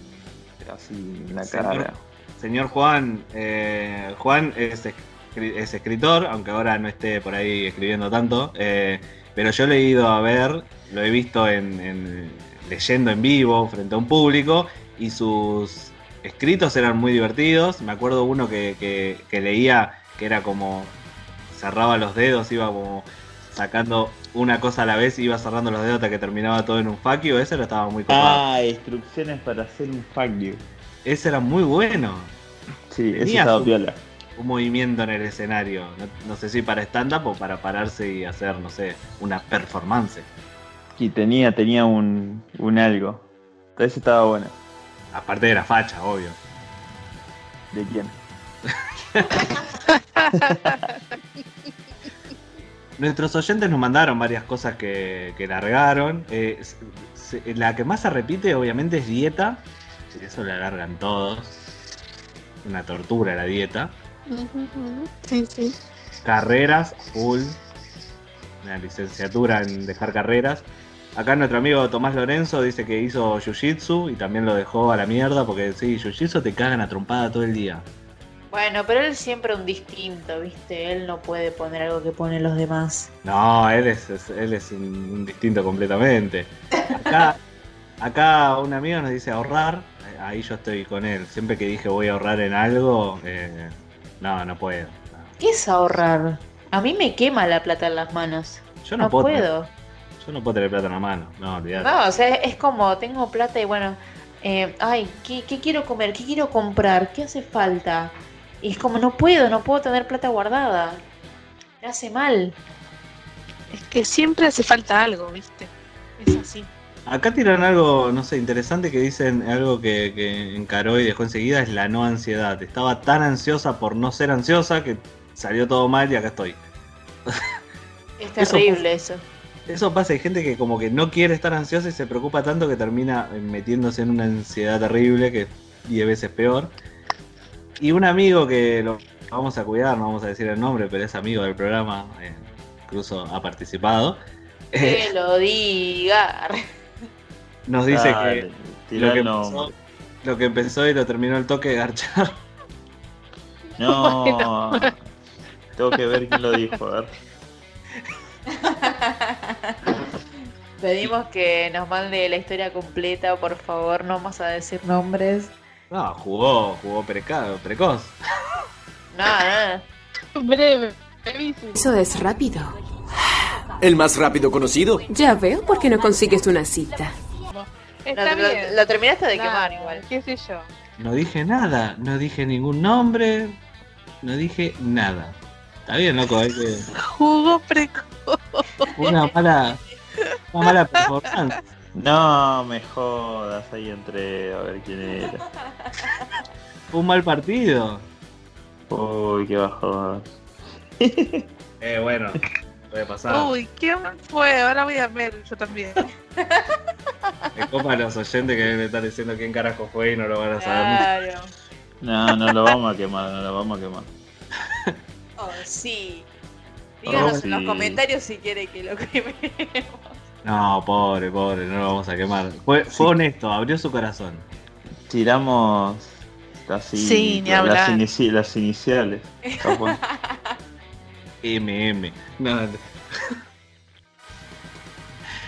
así en la Señor. cara. Señor Juan, eh, Juan es, escri- es escritor, aunque ahora no esté por ahí escribiendo tanto, eh, pero yo lo he ido a ver, lo he visto en, en- leyendo en vivo frente a un público y sus escritos eran muy divertidos. Me acuerdo uno que, que- que leía que era como cerraba los dedos, iba como sacando una cosa a la vez, iba cerrando los dedos hasta que terminaba todo en un you, ese lo estaba muy copado. Ah, instrucciones para hacer un you. Ese era muy bueno. Sí, ese estaba piola. un movimiento en el escenario. No, no sé si para stand-up o para pararse y hacer, no sé, una performance. Y tenía, tenía un, un algo. Ese estaba bueno. Aparte de la facha, obvio. ¿De quién? Nuestros oyentes nos mandaron varias cosas que, que largaron. Eh, se- la que más se repite, obviamente, es dieta. Eso la largan todos. Una tortura la dieta. Sí, sí. Carreras, full. Una licenciatura en dejar carreras. Acá nuestro amigo Tomás Lorenzo dice que hizo Jiu-Jitsu y también lo dejó a la mierda porque sí, Jiu-Jitsu te cagan a trompada todo el día. Bueno, pero él siempre un distinto, ¿viste? Él no puede poner algo que ponen los demás. No, él es, es- él es un, un distinto completamente. Acá, acá un amigo nos dice ahorrar, eh, ahí yo estoy con él. Siempre que dije voy a ahorrar en algo, eh, no, no puedo. ¿Qué es ahorrar? A mí me quema la plata en las manos. Yo no, No puedo. puedo. Yo no puedo tener plata en la mano, no, olvidate. No, o sea, es como, tengo plata y bueno, eh, ay, ¿qué, qué quiero comer? ¿Qué quiero comprar? ¿Qué hace falta? Y es como, no puedo, no puedo tener plata guardada. Me hace mal. Es que siempre hace falta algo, ¿viste? Es así. Acá tiran algo, no sé, interesante que dicen algo que, que encaró y dejó enseguida, es la no ansiedad. Estaba tan ansiosa por no ser ansiosa que salió todo mal y acá estoy. Es terrible eso. Eso pasa, hay gente que como que no quiere estar ansiosa y se preocupa tanto que termina eh, metiéndose en una ansiedad terrible que es 10 veces peor. Y un amigo que lo vamos a cuidar, no vamos a decir el nombre, pero es amigo del programa, eh, incluso ha participado, Que lo diga. nos dice Dale, que lo que, empezó, nombre. lo que empezó y lo terminó el toque de garchar. No. Tengo que ver quién lo dijo, a ver. Pedimos que nos mande la historia completa, por favor, no vamos a decir nombres. No, jugó, jugó preca- precoz. Nada, Breve, Eso es rápido. ¿El más rápido conocido? Ya veo por qué no consigues una cita. Está Lo- bien. lo terminaste de quemar igual. ¿Qué sé yo? No dije nada, no dije ningún nombre, no dije nada. Está bien, loco, hay que. Jugó precoz. Una mala, una mala performance. No me jodas, ahí entré a ver quién era. Fue un mal partido. Uy, qué bajón. Eh, bueno, puede pasar. Uy, ¿quién fue? Ahora voy a ver yo también. Me copa a los oyentes que deben estar diciendo quién carajo fue y no lo van a saber. Claro. No, no lo vamos a quemar, no lo vamos a quemar. Oh, sí. Díganos en los comentarios si quiere que lo quememos. No, pobre, pobre, no lo vamos a quemar. Fue, fue honesto, abrió su corazón. Tiramos casi Sí, ni las, inici- las iniciales. MM. No,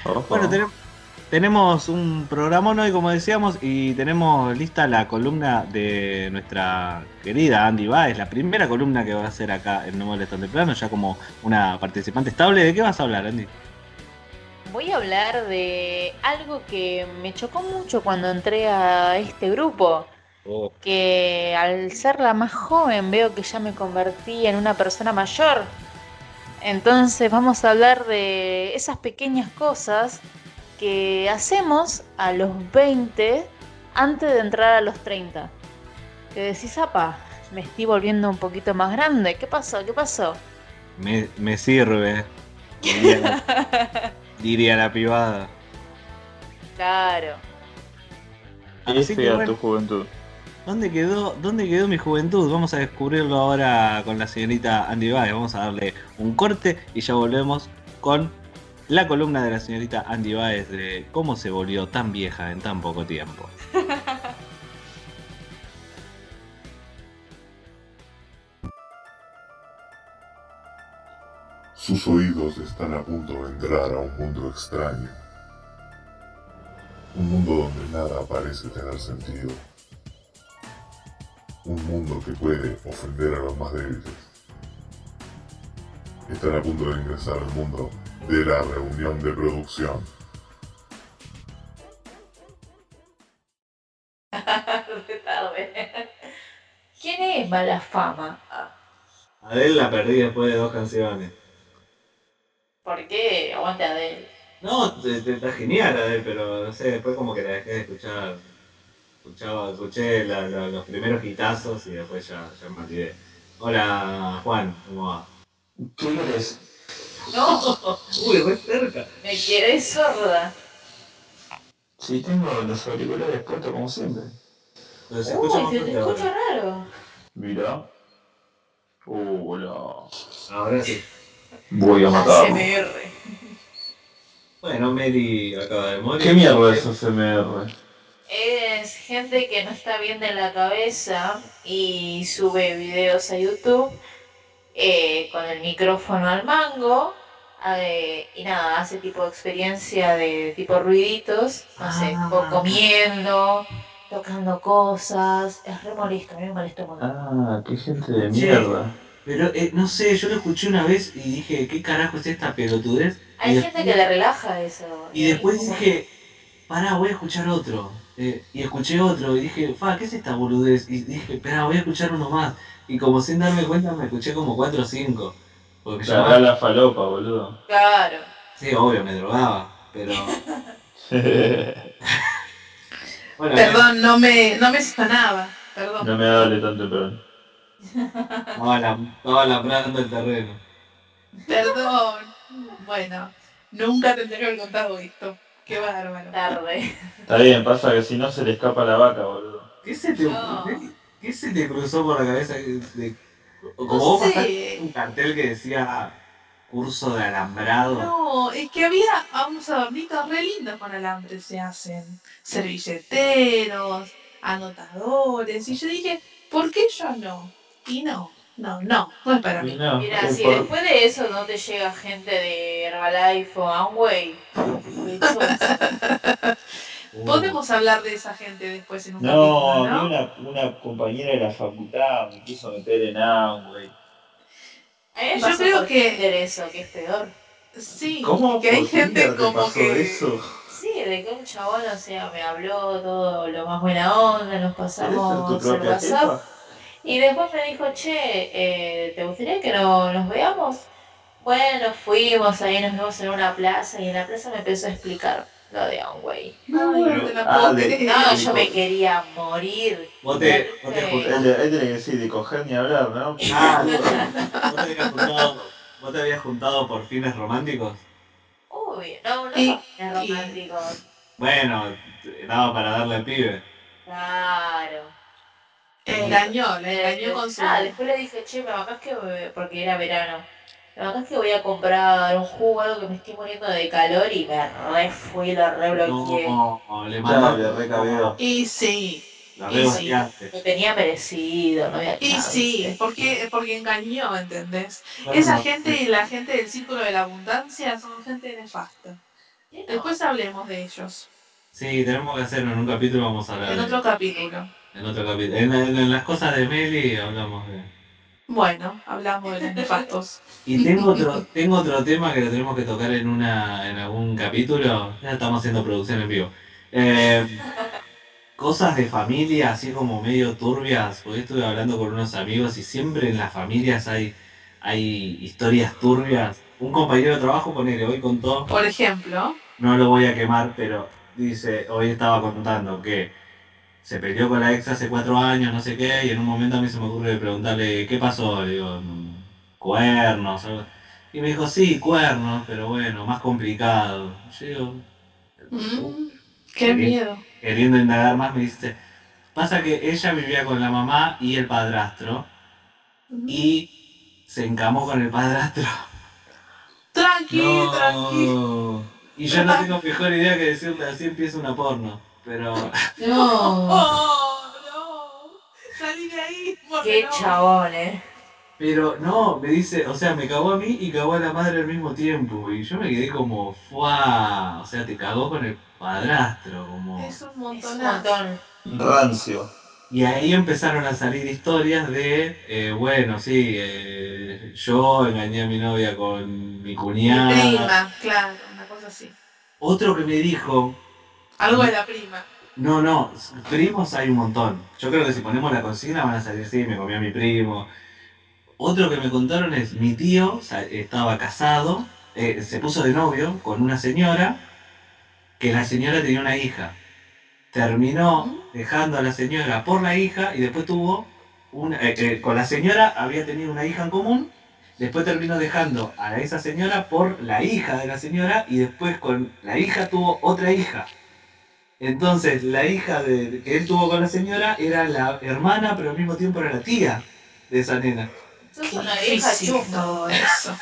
Ojo. Bueno, tenem- tenemos un programón hoy, como decíamos, y tenemos lista la columna de nuestra querida Andy Baez, la primera columna que va a hacer acá en No Molestan Temprano, ya como una participante estable. ¿De qué vas a hablar, Andy? Voy a hablar de algo que me chocó mucho cuando entré a este grupo. Oh, Que al ser la más joven veo que ya me convertí en una persona mayor. Entonces vamos a hablar de esas pequeñas cosas que hacemos a los 20 antes de entrar a los 30. Que decís, apa, me estoy volviendo un poquito más grande. ¿Qué pasó? ¿Qué pasó? me, me sirve, diría la, diría la privada. Claro. Qué Así que bueno. tu juventud. ¿Dónde quedó, ¿Dónde quedó mi juventud? Vamos a descubrirlo ahora con la señorita Andy Baez. Vamos a darle un corte y ya volvemos con la columna de la señorita Andy Baez de cómo se volvió tan vieja en tan poco tiempo. Sus oídos están a punto de entrar a un mundo extraño. Un mundo donde nada parece tener sentido. Un mundo que puede ofender a los más débiles. Están a punto de ingresar al mundo de la reunión de producción. ¿Quién es Mala Fama? Adele la perdí después de dos canciones. ¿Por qué? Aguante Adele. No, te- te- está genial Adele, pero no sé, después como que la dejé de escuchar. Escuchaba, escuché la- la- los primeros hitazos y después ya, ya me olvidé. Hola Juan, ¿cómo va? ¿Quién eres? No, Uy, re cerca. me quedé sorda. Sí, tengo los auriculares puestos como siempre. Uy, se te escucha raro. Mira. Uh, no. Ahora sí. Voy a matarlo. ASMR. Bueno, Mary acaba de morir. ¿Qué mierda es ASMR? Es gente que no está bien de la cabeza y sube videos a YouTube eh, con el micrófono al mango eh, y nada, hace tipo de experiencia de tipo ruiditos, no sé, co- comiendo, tocando cosas. Es re molesto, a mí me molesta un montón. Ah, qué gente de Sí. mierda. Pero eh, no sé, yo lo escuché una vez y dije, ¿qué carajo es esta pelotudez? Hay y gente después- que le relaja eso. Y después dije, pará, voy a escuchar otro. Eh, y escuché otro y dije, fa, ¿qué es esta boludez? Y dije, espera, voy a escuchar uno más. Y como sin darme cuenta me escuché como cuatro o cinco. Porque ya Cargar la falopa, boludo. Claro. Sí, obvio, me drogaba. Pero. Bueno, Perdón, no me, no me sonaba. Perdón. No me hable tan temprano. Estaba, la- estaba labrando el terreno. Perdón. Bueno, nunca tendría que haber contado esto. Qué bárbaro. Tarde. Está bien, pasa que si no se le escapa la vaca, boludo. ¿Qué se te, No. qué, qué se te cruzó por la cabeza? de- vos sé. pasaste un cartel que decía curso de alambrado. No, es que había unos adornitos re lindos con alambre. Se hacen servilleteros, anotadores. Y yo dije, ¿por qué yo no? Y no, no, no, no es para mí. No, Mira, si por- después de eso no te llega gente de Herbalife o Amway, Podemos hablar de esa gente después en un No, a capítulo, mí ¿no? una, una compañera de la facultad me quiso meter en Amway. yo creo que eso, que es peor. Sí, ¿Cómo? que hay ¿Por gente como pasó que... eso? Sí, de que un chabón, o sea, me habló todo lo más buena onda, nos ¿Querés ser pasamos el WhatsApp. jefa? Y después me dijo, che, eh, ¿te gustaría que no, nos veamos? Bueno, fuimos, ahí nos vimos en una plaza y en la plaza me empezó a explicar lo de Amway. No, no Ah, de- creer. No, yo me quería morir. Vos te, vos te Él, tiene que decir de coger ni hablar, ¿no? Ah, vos te habías juntado, vos te habías juntado por fines románticos. Uy, no, no Y- es romántico. Bueno, daba para darle al pibe. Claro. Engañó, la engañó con su... Ah, después le dije, che, me bajás que, porque era verano, me bajás que voy a comprar un jugo, algo que me estoy muriendo de calor y me re fui, lo re bloqueé. No, le mandó. le recabió. Y sí, La Y re sí. Lo tenía merecido, no había y chance. sí, porque, porque engañó, ¿entendés? Esa gente y la gente del círculo de la abundancia son gente nefasta. Sí, no. Después hablemos de ellos, Sí, tenemos que hacerlo en un capítulo, vamos a hablar en de- otro capítulo. En otro capítulo. En, en- en las cosas de Meli hablamos de. Bueno, hablamos de los nefastos. Y tengo otro, tengo otro tema que lo tenemos que tocar en una, en algún capítulo. Ya estamos haciendo producción en vivo. Eh, cosas de familia, así como medio turbias, porque estuve hablando con unos amigos y siempre en las familias hay, hay historias turbias. Un compañero de trabajo, ponele, hoy contó, Por ejemplo, no lo voy a quemar, pero dice, hoy estaba contando que se peleó con la ex hace cuatro años, no sé qué, y en un momento a mí se me ocurre preguntarle, ¿qué pasó? Le digo, "Mm, cuernos. algo". Y me dijo, sí, cuernos, pero bueno, más complicado. Yo digo, mm, qué Qué miedo. queriendo indagar más, me dice, pasa que ella vivía con la mamá y el padrastro, y se encamó con el padrastro. Tranqui, tranqui. No. Y yo no tengo mejor idea que decirle así empieza una porno. Pero. No, Oh, no. Salí de ahí. qué no. chabón, eh. Pero no, me dice, o sea, me cagó a mí y cagó a la madre al mismo tiempo. Y yo me quedé como, ¡fuá! O sea, te cagó con el padrastro, como. Es un Es un montonazo. montón. Rancio. Y ahí empezaron a salir historias de, eh, bueno, sí, eh, yo engañé a mi novia con mi Mi cuñada. prima, claro, una cosa así. Otro que me dijo, Algo de la prima. No, no, primos hay un montón. Yo creo que si ponemos la consigna van a salir, sí, me comió mi primo. Otro que me contaron es, mi tío estaba casado, eh, se puso de novio con una señora, que la señora tenía una hija. Terminó dejando a la señora por la hija y después tuvo una, eh, eh, con la señora había tenido una hija en común, después terminó dejando a esa señora por la hija de la señora y después con la hija tuvo otra hija. Entonces, la hija de, que él tuvo con la señora era la hermana, pero al mismo tiempo era la tía de esa nena. Sos una vieja todo eso.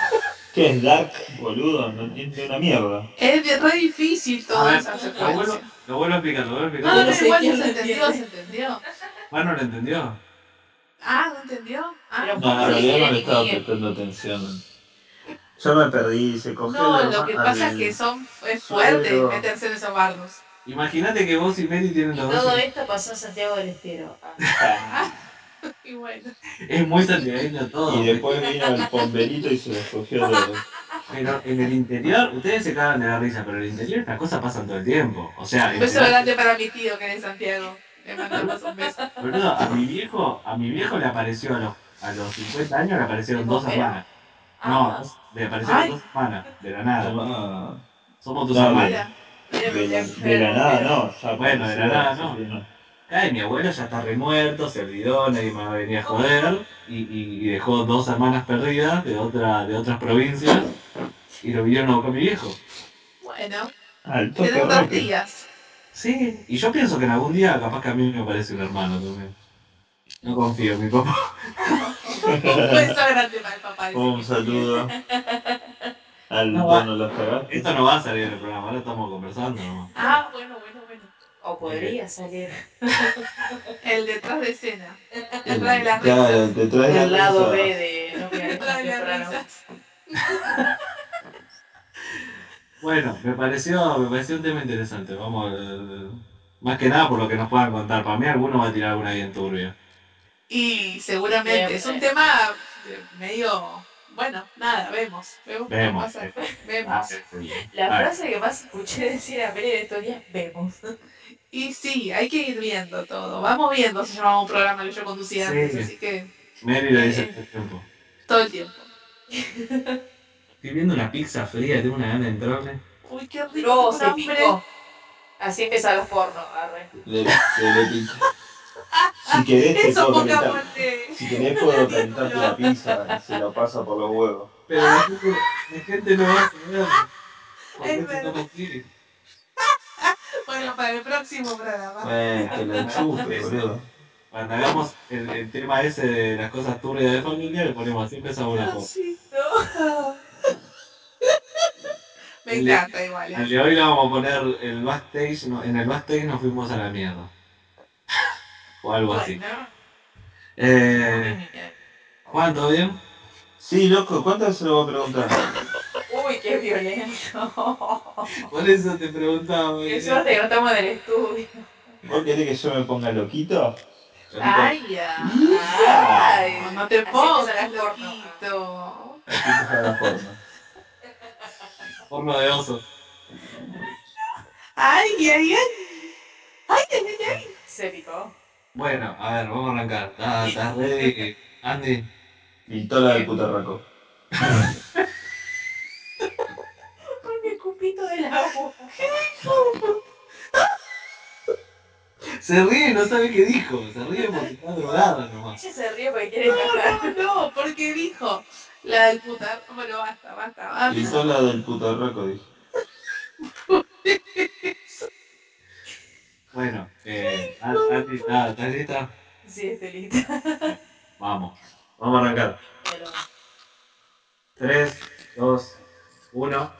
¿Qué es Dark, boludo? No entiendo una mierda. Es de- re difícil ver, esa lo vuelvo, lo vuelvo a explicar, lo vuelvo a No, no, explicar. no, sé igual se lo entendió, se entendió. ¿Juan no lo entendió? Ah, ¿no entendió? Ah, No, en realidad no le estaba prestando atención. Yo me perdí, se cogió no, lo que pasa es que son es fuerte meterse en esos bardos. Imagínate que vos y Meli tienen Y los todo esto pasó en Santiago del Estero. Ah. Y bueno. Es muy santiagueño todo. Y después vino el pomberito y se los cogió todos. Pero en el interior, ustedes se cagan de la risa, pero en el interior estas cosas pasan todo el tiempo. O sea, Un beso grande para mi tío que es de Santiago. Le mandamos un beso. boludo, a mi viejo, a mi viejo le apareció a los, a los 50 años le aparecieron dos hermanas. No, Ah. le aparecieron Ay. dos hermanas, de la nada. Tomá. Somos tus hermanas. De la, mira, de la nada no. ya Bueno, de la nada no. Ay, mi abuelo ya está remuerto, se olvidó, nadie me venía a joder. Y, y- y dejó dos hermanas perdidas de, otra, de otras provincias. Y lo vinieron a buscar mi viejo. Bueno, Al toque tenés dos días. Sí, y yo pienso que en algún día capaz que a mí me parece un hermano también. No confío en mi papá. Un beso grande para el papá. Un saludo al No va. dono la cagaste. Esto no va a salir en el programa, ahora estamos conversando nomás. Ah, bueno, bueno, bueno. O podría salir. El detrás de escena. Detrás de las Claro, te traes El lado. B de no Detrás de las risas. Bueno, me pareció, me pareció un tema interesante. Vamos, eh, más que nada por lo que nos puedan contar. Para mí alguno va a tirar alguna bien turbia. Y seguramente es un tema eh, medio. Bueno, nada, vemos. Vemos. qué Vemos, pasa. eh. Vemos. La A ver. frase que más escuché decir a Pérez de estos días, vemos. Y sí, hay que ir viendo todo. Vamos viendo, se llamaba un programa que yo conducía Sí. antes, así que Mary lo dice todo el tiempo. todo el tiempo. Estoy viendo una pizza fría, tengo una gana de entrarle. Uy, qué rico. No, se picó. Así empiezan los pornos, arre. Le, le, le pica. Si querés, te Eso puedo poca calentar. muerte. Si querés, puedo calentarte la pizza. Se la pasa por los huevos. Pero la gente, la gente no va a saber. ¿Por Es qué se verdad. toma así? Bueno, para el próximo programa. Eh, que lo enchufe, boludo. Cuando hagamos el, el tema ese de las cosas turbias de familia, le ponemos así, empezamos la foto. Me El de- encanta igual. Al eh. de hoy le vamos a poner el backstage, no, en el backstage nos fuimos a la mierda. O algo así. Eh, Juan, ¿todo bien? Sí, loco, ¿cuántas veces lo voy a preguntar? Uy, qué violento. Por eso te preguntaba. Qué eh. suerte que no estamos en el estudio. ¿Vos querés que yo me ponga loquito? Ay, ya. Ay, No, no te pongas loquito. Forma. Porno de oso. Ay, ay, ay. Ay, ay, ay, ay. Se picó. Bueno, a ver, vamos a arrancar. ¿Estás estás ready, Andy? Pistola del putarraco. Ay, mi cupito del agua. Se ríe y no sabe qué dijo. Se ríe porque está drogada nomás. Ella se ríe porque quiere. No, no, no, porque dijo la del puta. Bueno, basta, basta, basta. Pistola del putarraco, dije. Bueno, eh, An- Andy, ¿estás estás lista? Sí, estoy lista. Vamos. Vamos a arrancar. Pero... 3, 2, 1.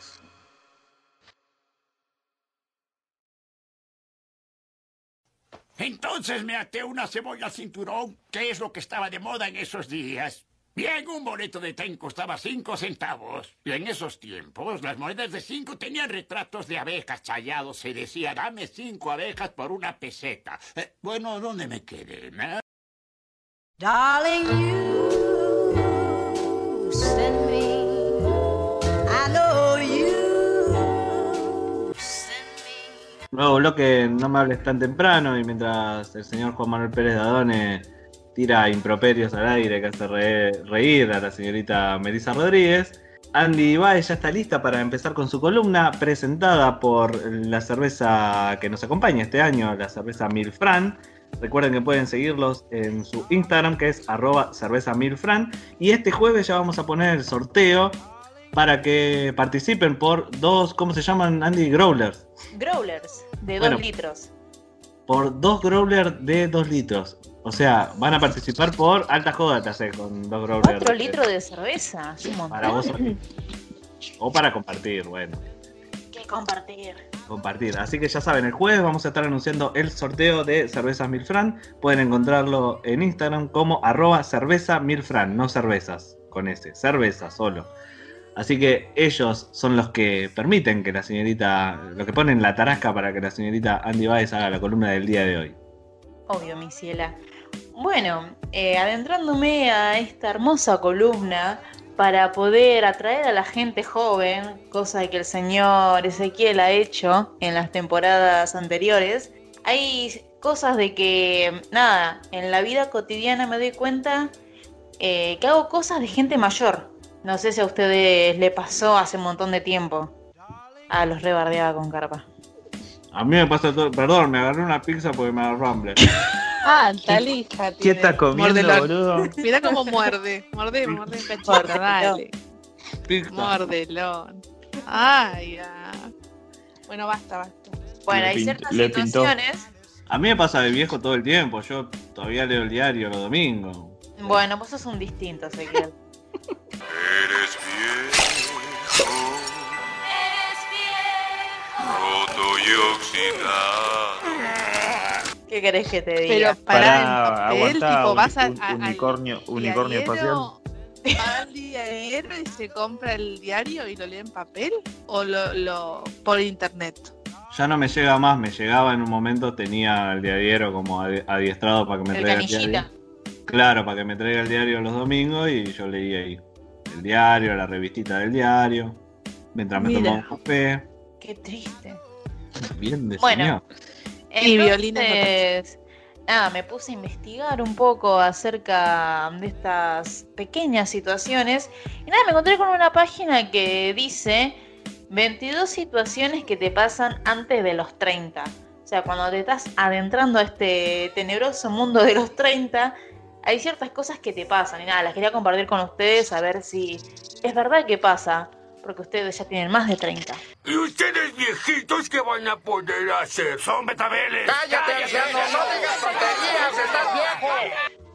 Entonces me até una cebolla al cinturón, que es lo que estaba de moda en esos días. Bien, un boleto de tren costaba cinco centavos. Y en esos tiempos, las monedas de cinco tenían retratos de abejas challados. Se decía, dame cinco abejas por una peseta. Eh, bueno, ¿dónde me quedé? eh? Darling, you send me. I know you Nuevo bloque, no me hables tan temprano. Y mientras el señor Juan Manuel Pérez Dadone tira improperios al aire que hace re- reír a la señorita Melissa Rodríguez, Andy Ibaez ya está lista para empezar con su columna presentada por la cerveza que nos acompaña este año, la cerveza Milfran. Recuerden que pueden seguirlos en su Instagram que es arroba cerveza Milfran. Y este jueves ya vamos a poner el sorteo para que participen por dos, ¿cómo se llaman Andy? Growlers. Growlers, de Bueno. 2 litros. Por dos growlers de 2 litros. O sea, van a participar por alta joda, te hace con dos growlers. 4 de- litros de cerveza, es un montón. Para vos O para compartir, bueno. que compartir. compartir. Así que ya saben, el jueves vamos a estar anunciando el sorteo de cervezas Milfran. Pueden encontrarlo en Instagram como arroba cerveza Milfran, no cervezas, con ese, cerveza solo. Así que ellos son los que permiten que la señorita, los que ponen la tarasca para que la señorita Andy Baez haga la columna del día de hoy. Obvio, mi ciela. Bueno, eh, adentrándome a esta hermosa columna para poder atraer a la gente joven, cosa que el señor Ezequiel ha hecho en las temporadas anteriores, hay cosas de que, nada, en la vida cotidiana me doy cuenta eh, que hago cosas de gente mayor. No sé si a ustedes le pasó hace un montón de tiempo. Ah, los rebardeaba con carpa. A mí me pasa todo. Perdón, me agarré una pizza porque me agarró hambre. Ah, talija. ¿Qué estás comiendo, Mordelón. boludo? Mira cómo muerde. Muerde, muerde en cachito, dale. Mordelón. Ay, ya. Bueno, basta, basta. Bueno, Le hay ciertas le pintó. situaciones. A mí me pasa de viejo todo el tiempo. Yo todavía leo el diario los domingos. Bueno, vos sos un distinto, Ezequiel. Eres viejo, ¿Qué querés que te diga? Pero Pará, pará, en papel, aguantá, tipo, un- vas a, un- a- al unicornio, unicornio espacial. diario, va al diario y se compra el diario y lo lee en papel o lo, lo por internet. Ya no me llega más, me llegaba en un momento, tenía el diario como adi- adiestrado para que me El traiga el canillita. diario. Claro, para que me traiga el diario los domingos y yo leía ahí. El diario, la revistita del diario. Mientras me Mira. tomaba un café. Qué triste. Bien de Bueno. señor. Y violines nada, me puse a investigar un poco acerca de estas pequeñas situaciones. Y nada, me encontré con una página que dice 22 situaciones que te pasan antes de los 30. O sea, cuando te estás adentrando a este tenebroso mundo de los 30, hay ciertas cosas que te pasan. Y nada, las quería compartir con ustedes a ver si es verdad que pasa. Porque ustedes ya tienen más de 30. ¿Y ustedes viejitos qué van a poder hacer? Son betabeles. ¡Cállate, anciano! ¡No digas tonterías! ¡Estás viejo!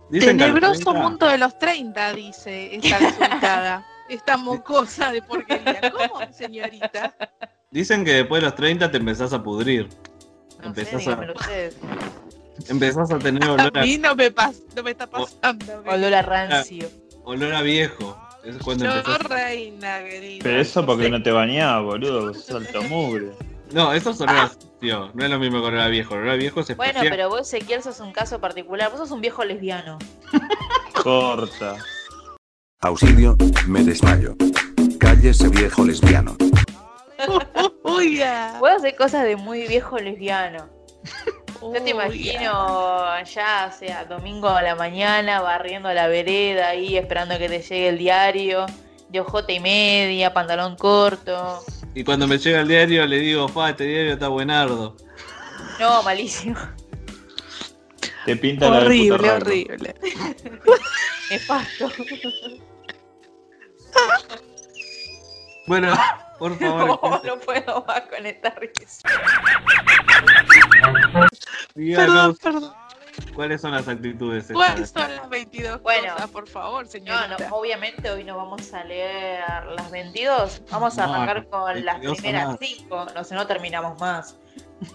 Dicen a Tenebroso 30 mundo de los 30, dice esta resultada. esta mocosa de porquería. ¿Cómo, señorita? Dicen que después de los 30 te empezás a pudrir. No sé, empezás, a, dígamelo ustedes. empezás a tener olor A a, mí no me, pas- no me está pasando. Olor a rancio. olor a viejo. Es cuando Yo, empezás. reina, querida. Pero eso porque no te bañabas, boludo. Vos sos alto mugre. No, eso es olor a sucio. No es lo mismo que olor a viejo. A viejo es Bueno, especial. pero vos, Ezequiel, sos un caso particular. Vos sos un viejo lesbiano. Corta. Auxilio, me desmayo. Cállese viejo lesbiano. Uy, ya. Vos hacer cosas de muy viejo lesbiano. Yo te imagino ya, o sea, domingo a la mañana, barriendo la vereda ahí, esperando que te llegue el diario, de ojota y media, pantalón corto. Y cuando me llega el diario le digo, fa, este diario está buenardo. No, malísimo. Te pinta la del Horrible, horrible. Nefasto. Bueno, por favor, No, no puedo más con esta risa. díganos Perdón, cuáles son las actitudes ¿Cuáles son las 22 Bueno. cosas, por favor, No, señorita? no, obviamente hoy no vamos a leer las 22. Vamos a No, arrancar con las 22 primeras nada. 5. No sé, no terminamos más.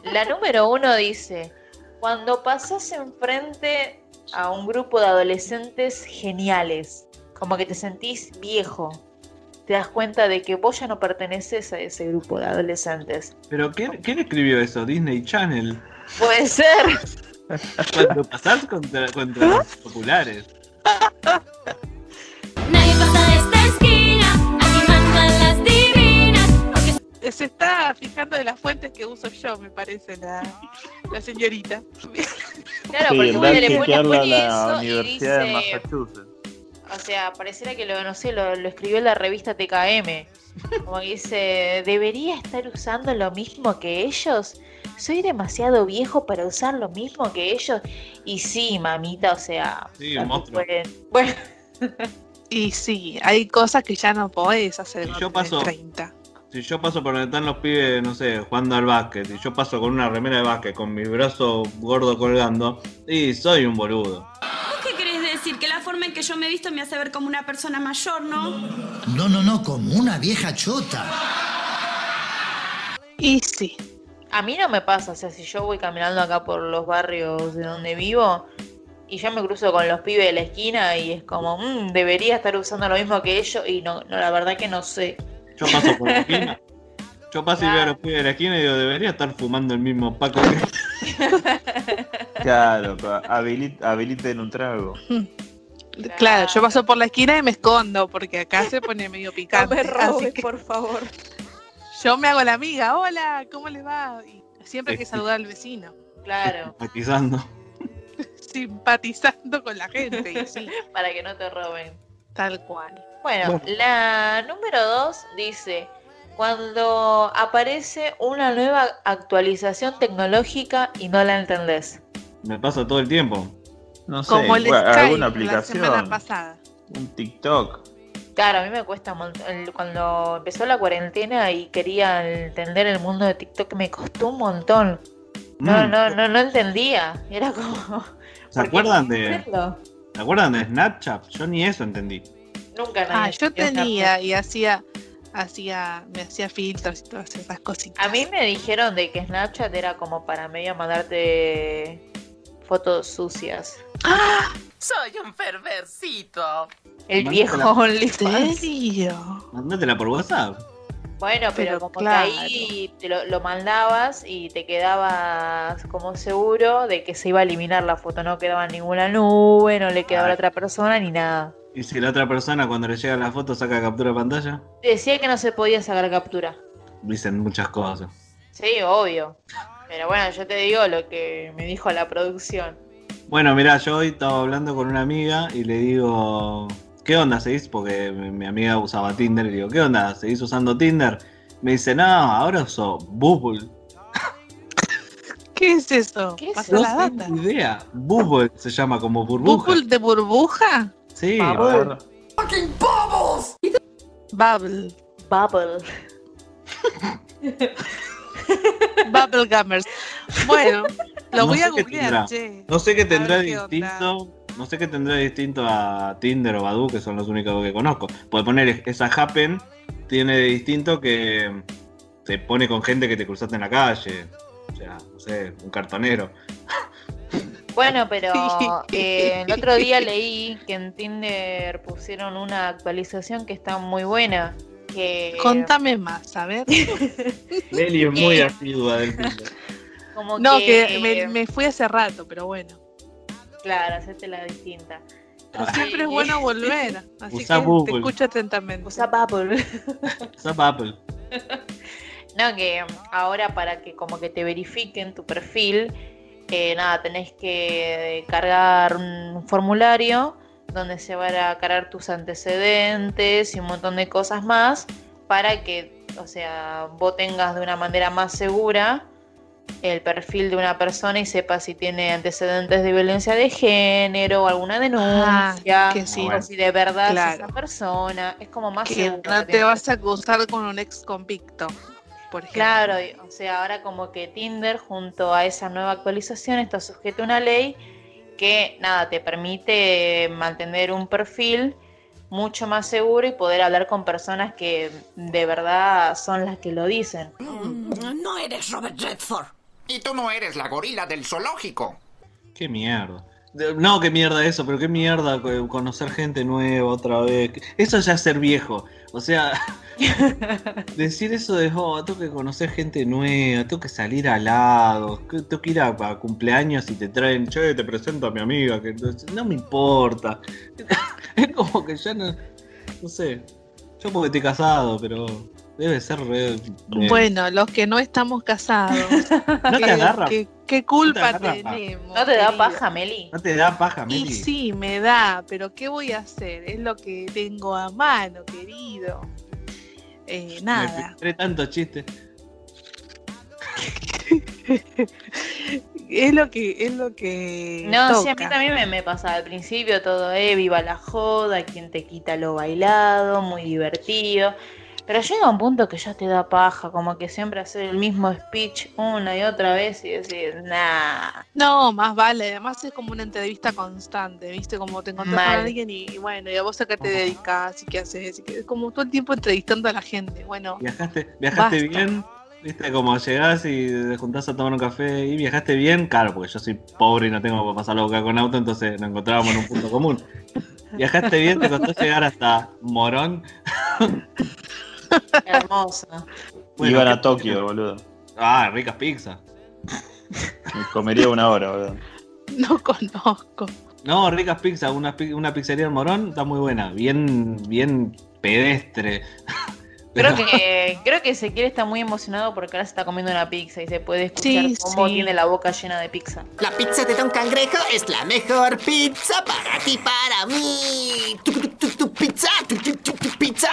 La número uno dice: Cuando pasas enfrente a un grupo de adolescentes geniales, como que te sentís viejo, te das cuenta de que vos ya no perteneces a ese grupo de adolescentes. Pero ¿quién, quién escribió eso? Disney Channel. Puede ser. Cuando pasás contra, contra los populares. Nadie pasa de esta esquina, aquí mandan las divinas. Porque Se está fijando de las fuentes que uso yo, me parece, la, la señorita. Claro, Sí, porque vos a le pones la eso y Universidad de dice. Massachusetts. O sea, pareciera que lo, no sé, lo, lo escribió la revista TKM. Como que dice, ¿debería estar usando lo mismo que ellos? ¿Soy demasiado viejo para usar lo mismo que ellos? Y sí, mamita, o sea... Sí, un monstruo. pueden- Bueno, Y sí, hay cosas que ya no podés hacer cuando yo paso- 30. Si yo paso por donde están los pibes, no sé, jugando al básquet, y yo paso con una remera de básquet, con mi brazo gordo colgando, y soy un boludo. ¿Vos qué querés decir? Que la forma en que yo me he visto me hace ver como una persona mayor, ¿no? No, no, no, como una vieja chota. Y sí. a mí no me pasa, o sea, si yo voy caminando acá por los barrios de donde vivo y yo me cruzo con los pibes de la esquina y es como, "Mm, debería estar usando lo mismo que ellos y no, no la verdad que no sé. Yo paso por la esquina. Yo paso y veo a los pibes de la esquina y digo, debería estar fumando el mismo paco que. Claro, habiliten un trago. Claro, yo paso por la esquina y me escondo porque acá se pone medio No picante. me así robes, que por favor. yo me hago la amiga, hola, ¿cómo le va? Y siempre hay que saludar al vecino, Claro, Matizando. simpatizando con la gente, y sí, para que no te roben. tal cual. Bueno, Bueno. la número dos dice, Cuando aparece una nueva actualización tecnológica y no la entendés. Me pasa todo el tiempo. No sé, Como el Skype alguna la semana aplicación, pasada. un TikTok. Claro, a mí me cuesta un montón. El- Cuando empezó la cuarentena y quería entender el mundo de TikTok, me costó un montón. No, Mm. no, no, no entendía. Era como. ¿Se ¿por qué acuerdan de? ¿Se acuerdan de Snapchat? Yo ni eso entendí. Nunca nadie Ah, yo tenía Snapchat. y hacía, hacía, me hacía filtros y todas esas cositas. A mí me dijeron de que Snapchat era como para medio mandarte fotos sucias. Soy un perversito. El viejo OnlyFans. serio? Mándátela por WhatsApp. Bueno, pero, Pero como claro. que ahí te lo, lo mandabas y te quedabas como seguro de que se iba a eliminar la foto, no quedaba en ninguna nube, no le quedaba a la Ah. otra persona ni nada. Y si la otra persona cuando le llega la foto saca captura de pantalla, Decía que no se podía sacar captura. dicen muchas cosas. Sí, obvio. Pero bueno, yo te digo lo que me dijo la producción. Bueno, mirá, yo hoy estaba hablando con una amiga y le digo, ¿qué onda seguís? Porque mi, mi amiga usaba Tinder y le digo, ¿qué onda? ¿Seguís usando Tinder? Me dice, no, ahora uso Bubble. ¿Qué es eso? ¿Qué es Pasa No la tengo idea. Bubble se llama como burbuja. ¿Bubble de burbuja? Sí, A ver, Bubble. Bubble. Bubble Gummers. Bueno, lo No voy a googlear, che. No sé qué tendrá distinto. No sé qué tendrá distinto a Tinder o Badoo, que son los únicos que conozco. Puede poner esa Happen, tiene de distinto que te pone con gente que te cruzaste en la calle. O sea, no sé, un cartonero. Bueno, pero eh, el otro día leí que en Tinder pusieron una actualización que está muy buena. Que Contame más, a ver. Leli es muy asidua del Tinder. como No, que, que me, me fui hace rato, pero bueno. Claro, hacerte la distinta. Pero siempre es bueno volver. Así Usa que Bubble. te escucho atentamente. Usa Bubble. Zap Apple. No, que ahora para que como que te verifiquen tu perfil, eh, nada, tenés que cargar un formulario donde se van a cargar tus antecedentes y un montón de cosas más para que, o sea, vos tengas de una manera más segura el perfil de una persona y sepas si tiene antecedentes de violencia de género o alguna denuncia, Ah, que sí. o si de verdad Claro. es esa persona, es como más Que seguro. no te vas a acusar con un ex convicto, por ejemplo. Claro, y- o sea, ahora como que Tinder junto a esa nueva actualización está sujeto a una ley que nada, te permite mantener un perfil mucho más seguro y poder hablar con personas que de verdad son las que lo dicen. No eres Robert Redford. Y tú no eres la gorila del zoológico. Qué mierda. No, qué mierda eso, pero qué mierda co- conocer gente nueva otra vez. Eso ya es ser viejo. O sea, decir eso de, oh, tengo que conocer gente nueva, tengo que salir al lado, tengo que ir a, a cumpleaños y te traen, che, te presento a mi amiga, que no me importa. Es como que ya no, no sé, yo porque estoy casado, pero debe ser re... Bueno, los que no estamos casados. ¿No te ¿qué- agarra? ¿Qué, qué culpa ¿No te agarra? tenemos? ¿No te da paja, Meli? ¿No te da paja, Meli? Y sí, me da, pero ¿qué voy a hacer? Es lo que tengo a mano, querido. Eh, Me nada. filtré tantos chistes. es lo que, es lo que. No, sí, a mí también me, me pasa al principio todo, eh, viva la joda, quien te quita lo bailado, muy divertido. Pero llega un punto que ya te da paja, como que siempre hacer el mismo speech una y otra vez y decir, nah. No, más vale. Además es como una entrevista constante, ¿viste? Como te encontrás Mal. con alguien y, y bueno, y a vos a qué te dedicas y qué haces. Y que, como todo el tiempo entrevistando a la gente. Bueno, ¿Viajaste, viajaste Basta. bien? ¿Viste? Como llegás y te juntás a tomar un café y viajaste bien, claro, porque yo soy pobre y no tengo para pasar acá con auto, entonces nos encontrábamos en un punto común. ¿Viajaste bien? ¿Te costó llegar hasta Morón? Hermoso. Bueno, Iban ¿qué- a Tokio, boludo. Ah, ricas pizzas. Me comería una hora, boludo. no conozco. No, ricas pizzas, una, una pizzería en Morón está muy buena, bien, bien pedestre. Creo que, creo que Ezequiel está muy emocionado porque ahora se está comiendo una pizza y se puede escuchar Sí, cómo sí. tiene la boca llena de pizza. La pizza de Don Cangrejo es la mejor pizza para ti, para mí. Tu, tu, tu, tu, pizza, tu, tu, tu, tu, pizza,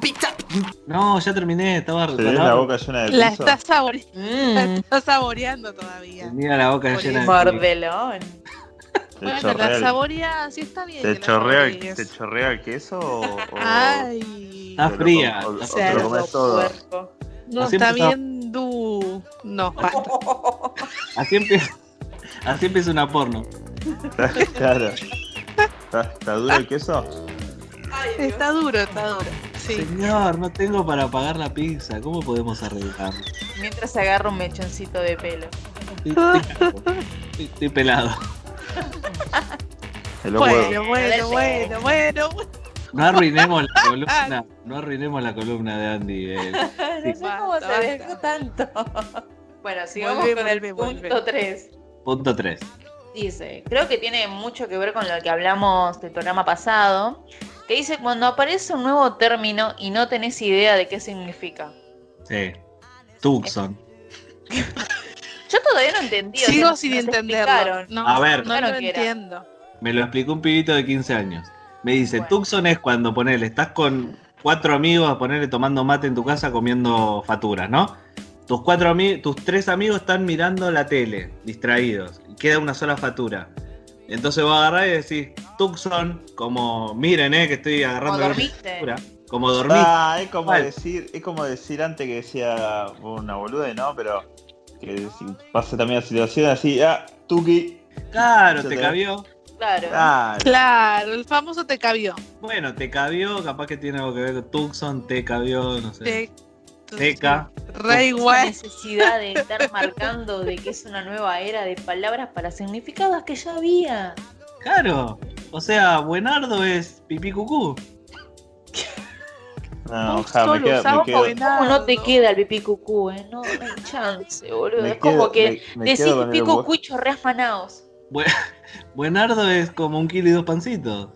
pizza, No, ya terminé, estaba ves la boca llena de La piso. está, sabore- Mm. la está saboreando todavía. Tenía la boca llena de Mordelón. ¿Te Bueno, chorrea, la el- saborea sí está bien. ¿te chorrea, el- saborees. ¿Te chorrea el queso o, o- Ay. Está fría. o- o te lo comes todo? puerco. No, Así está empezaba- bien du... No, basta. Así empieza, así empieza una porno. claro. ¿Está, está duro el queso? Está duro, está duro. Sí. Señor, no tengo para pagar la pizza. ¿Cómo podemos arreglarlo? Mientras agarro un mechoncito de pelo. Estoy, pelado. Bueno, bueno, bueno, bueno. No arruinemos la columna. No arruinemos la columna de Andy. eh. No sé cómo se dejó tanto. Bueno, sigamos Vuelve, con el vuelve, vuelve. punto 3. Punto 3. Dice, creo que tiene mucho que ver con lo que hablamos del programa pasado, que dice cuando aparece un nuevo término y no tenés idea de qué significa. Sí. Tucson. Yo todavía no entendí. Sigo sin entenderlo. No, A ver. no lo entiendo. Me lo explicó un pibito de 15 años. Me dice, Bueno. Tucson es cuando ponele, estás con cuatro amigos a ponerle tomando mate en tu casa comiendo faturas, ¿no? Tus cuatro ami- tus tres amigos están mirando la tele, distraídos, y queda una sola fatura. Entonces vos agarrás y decís, Tucson, como miren, eh, que estoy agarrando Como la dormiste. fatura", Como dormiste. Ah, es como decir, es como decir antes que decía una boluda, ¿no? Pero que si pasa también la situación así, ah, Tuki. Claro, te te- cabió. Claro. Ah, Claro, el famoso te cabió. Bueno, te cabió, capaz que tiene algo que ver con Tucson, te cabió, no sé. Te... Teca. Re igual. necesidad de estar marcando de que es una nueva era de palabras para significados que ya había. Claro. O sea, buenardo es pipí cucú. no, ja, me queda, me usabas quedo, buena- ¿Cómo no te queda el pipí cucú, eh? No, no hay chance, boludo. Me es como quedo- que me- me decís pipí cucú y chorreas manaos. Buenardo es como un kilo y dos pancitos.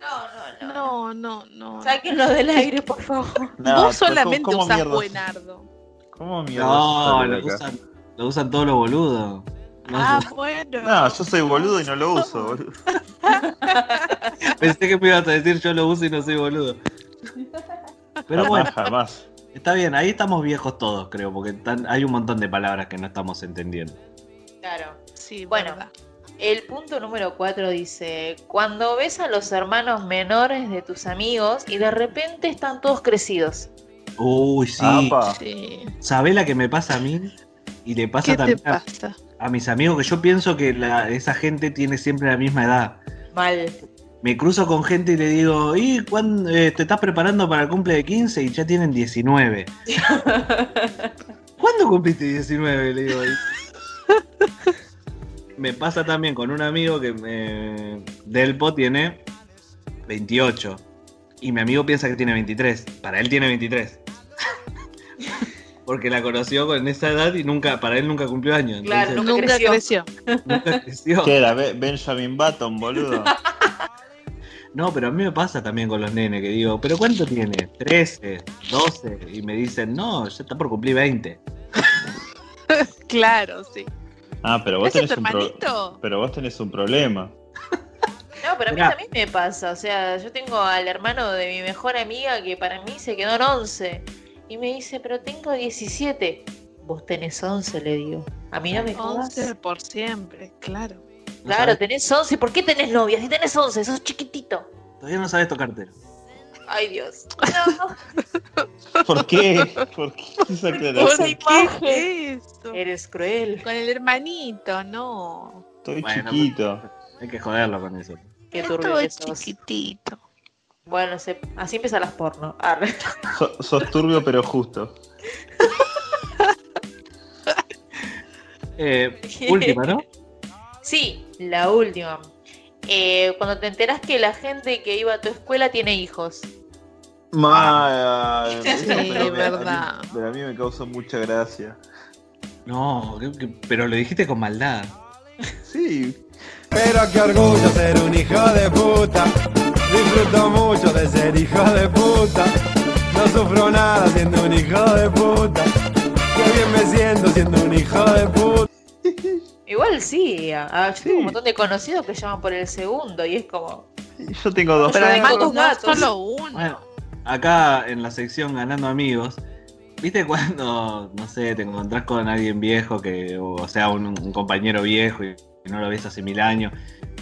No, no, no. No, no, no. Sáquenlo del aire, por favor. No, Vos solamente ¿cómo- cómo usás buenardo. ¿Cómo mierda No, lo usan, lo usan todos los boludos. No Ah, bueno. No, yo soy boludo y no lo uso, boludo. Pensé que me ibas a decir yo lo uso y no soy boludo. Pero Jamás, bueno, jamás. está bien, ahí estamos viejos todos, creo, porque tan- hay un montón de palabras que no estamos entendiendo. Claro. Sí, Bueno. verdad. El punto número 4 dice, cuando ves a los hermanos menores de tus amigos y de repente están todos crecidos. Uy, sí. Sí. ¿Sabés la que me pasa a mí? Y le pasa ¿Qué te también a, pasa? a mis amigos, que yo pienso que la- esa gente tiene siempre la misma edad. Mal. Me cruzo con gente y le digo, ¿y cuándo eh, te estás preparando para el cumple de 15? Y ya tienen 19. ¿Cuándo cumpliste 19? Le digo. Me pasa también con un amigo que me, Delpo tiene 28. Y mi amigo piensa que tiene 23. Para él tiene 23. Porque la conoció con esa edad y nunca, para él nunca cumplió años. Claro, Entonces, Nunca Nunca creció. creció. nunca creció. ¿Qué era? Be- Benjamin Button, boludo. No, pero a mí me pasa también con los nenes que digo, ¿pero cuánto tiene? 13, 12. Y me dicen, no, ya está por cumplir 20. Claro, sí. Ah, pero vos ¿Ese es tenés un pro- pero vos tenés un problema. No, pero a mí Mirá. también me pasa. O sea, yo tengo al hermano de mi mejor amiga que para mí se quedó en 11. Y me dice, pero tengo 17. Vos tenés 11, le digo. A mí no me jodas. 11 por siempre, claro. ¿No Claro, tenés 11. ¿Por qué tenés novia? Si tenés 11, sos chiquitito. Todavía no sabes tocarte. Ay, Dios. No, ¿Por qué? ¿Por qué esa aclaración? imagen. ¿Qué es eso? Eres cruel. Con el hermanito, no. Estoy Bueno, chiquito. Hay que joderlo con eso. Qué Es turbio sos. chiquitito. Bueno, se- así empiezan las porno. Arre. So- sos turbio pero justo. Eh, última, ¿no? Sí, la última. Eh, cuando te enteras que la gente que iba a tu escuela tiene hijos. Ma, Sí, me- verdad. A mí, pero a mí me causa mucha gracia. No, pero lo dijiste con maldad. Sí, Pero qué orgullo ser un hijo de puta. Disfruto mucho de ser hijo de puta. No sufro nada siendo un hijo de puta. Qué bien me siento siendo un hijo de puta. Igual sí, a- a- yo Sí. tengo un montón de conocidos que llaman por el segundo y es como. yo tengo dos Pero además dos gatos. solo uno. Bueno, acá en la sección Ganando Amigos, ¿viste cuando, no sé, te encontrás con alguien viejo, que, o sea, un, un compañero viejo y no lo ves hace mil años?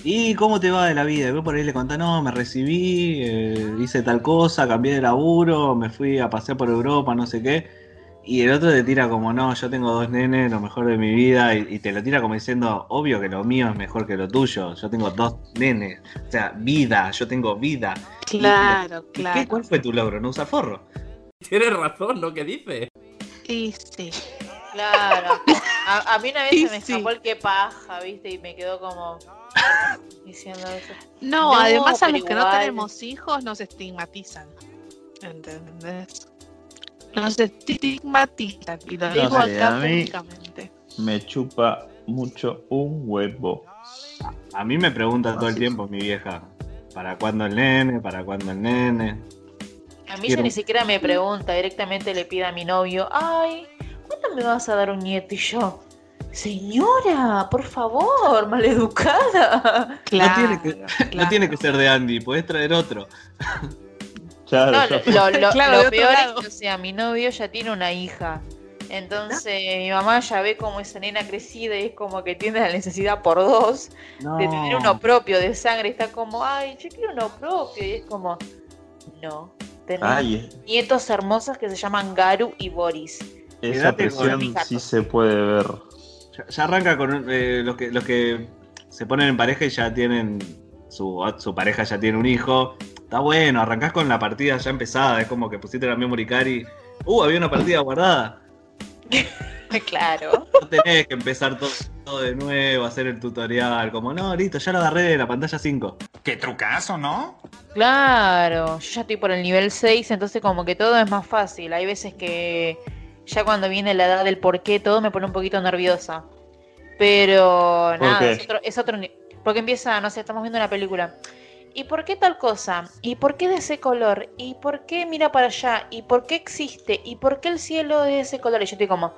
¿Y cómo te va de la vida? Y vos por ahí le contás, no, me recibí, eh, hice tal cosa, cambié de laburo, me fui a pasear por Europa, no sé qué. Y el otro te tira como, no, yo tengo dos nenes, lo mejor de mi vida, y, y te lo tira como diciendo, obvio que lo mío es mejor que lo tuyo, yo tengo dos nenes, o sea, vida, yo tengo vida. Y- Claro, ¿y claro. qué, ¿Cuál fue tu logro? ¿No usar forro? Tienes razón lo que dice. Y sí. Claro. A, a mí una vez Y se me sí. escapó el que paja, ¿viste? Y me quedó como diciendo eso. No, además a los que no igual. tenemos hijos nos estigmatizan. ¿Entendés? Nos estigmatizan. Y lo No digo sé, acá públicamente. Me chupa mucho un huevo. A mí me pregunta todo el tiempo mi vieja, ¿para cuándo el nene? ¿Para cuándo el nene? A mí Quiero- ya ni siquiera me pregunta, directamente le pide a mi novio, ay, ¿cuándo me vas a dar un nieto? Y yo, señora, por favor, maleducada. No, tiene que, no tiene que ser de Andy, podés traer otro. Claro, No, lo, Claro, peor es que, o sea, mi novio ya tiene una hija. Entonces, mi mamá ya ve como esa nena crecida y es como que tiene la necesidad por dos de tener uno propio de sangre. Está como, ay, yo quiero uno propio. Y es como, no. Tenés Ay, nietos hermosos que se llaman Garu y Boris. esa presión sí se puede ver. Ya, ya arranca con eh, los, que, los que se ponen en pareja y ya tienen, su, su pareja ya tiene un hijo. Está bueno, arrancás con la partida ya empezada, es como que pusiste la memory card y, uh, había una partida guardada. claro. No tenés que empezar todo, todo de nuevo, hacer el tutorial, como, no, listo, ya lo agarré de la pantalla 5. Qué trucazo, ¿no? Claro, yo ya estoy por el nivel 6, entonces como que todo es más fácil. Hay veces que ya cuando viene la edad del por qué todo me pone un poquito nerviosa. Pero ¿Por nada, es otro, es otro Porque empieza, no sé, estamos viendo una película. ¿Y por qué tal cosa? ¿Y por qué de ese color? ¿Y por qué mira para allá? ¿Y por qué existe? ¿Y por qué el cielo es de ese color? Y yo estoy como,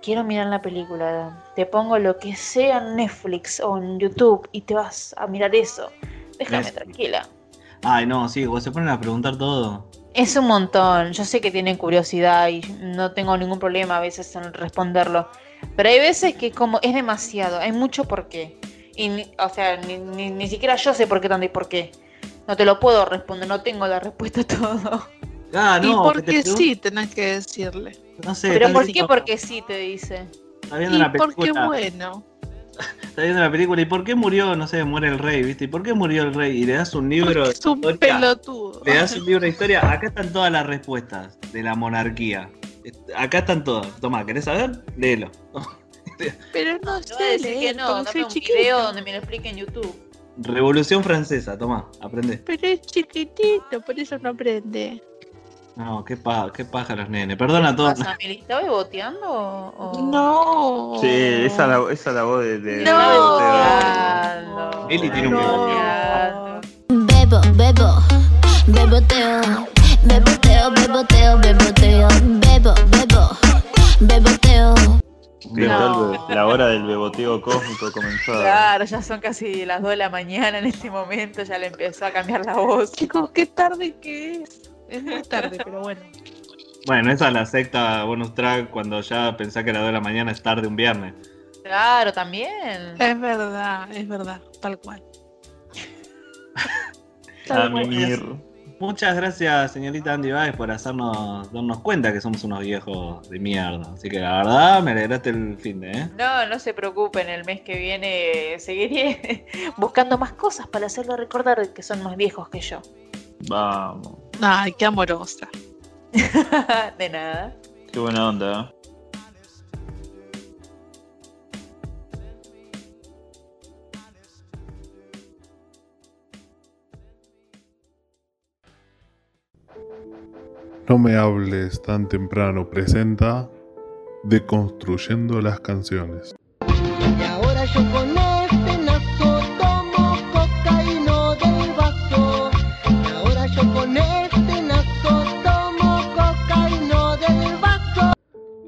quiero mirar la película. Te pongo lo que sea en Netflix o en YouTube y te vas a mirar eso. Déjame tranquila. Ay, no, sí, vos se ponen a preguntar todo. Es un montón. Yo sé que tienen curiosidad y no tengo ningún problema a veces en responderlo. Pero hay veces que como es demasiado, hay mucho por qué. Y, ni- o sea, ni, ni- ni siquiera yo sé por qué tanto y por qué. No te lo puedo responder, no tengo la respuesta a todo. Ah, y no, te porque pregun- sí, tenés que decirle. No sé, Pero ¿por qué? Porque sí, te dice. Está viendo Y la porque película. bueno. Está viendo la película y ¿por qué murió? No sé, muere el rey, ¿viste? ¿Y por qué murió el rey? Y le das un libro de Es un historia. pelotudo. Le das un libro de historia. Acá están todas las respuestas de la monarquía. Acá están todas. Toma, ¿querés saber? Léelo. Pero no voy a sé decir que no, dame soy un chiquito. video donde me lo explique en YouTube. Revolución Francesa, toma, aprende. Pero es chiquitito, por eso no aprende. No, qué, pa qué paja los nenes. Perdona a ¿Qué todos. pasa? ¿Estaba boteando o...? No. Sí, esa es la, esa es la voz de. de- No. Eli tiene un No. Bebo, bebo, beboteo, beboteo, beboteo, beboteo, bebo, bebo, beboteo. No. La hora del beboteo cósmico comenzó. Claro, ya son casi las 2 de la mañana en este momento, ya le empezó a cambiar la voz. Chicos, qué tarde que es. Es muy tarde, pero bueno. Bueno, esa es la secta bonus track cuando ya pensás que a las 2 de la mañana es tarde un viernes. Claro, también. Es verdad, es verdad, tal cual. A Tal cual. mimir. Muchas gracias, señorita Andy Baez, por hacernos darnos cuenta que somos unos viejos de mierda. Así que la verdad, me alegraste el fin de, ¿eh? No, no se preocupen, el mes que viene seguiré buscando más cosas para hacerlo recordar que son más viejos que yo. Vamos. Ay, qué amorosa. De nada. Qué buena onda. No me hables tan temprano presenta Deconstruyendo las canciones. Y ahora yo con este nazo tomo cocaína del vaso. Y ahora yo con este nazo tomo cocaína del vaso.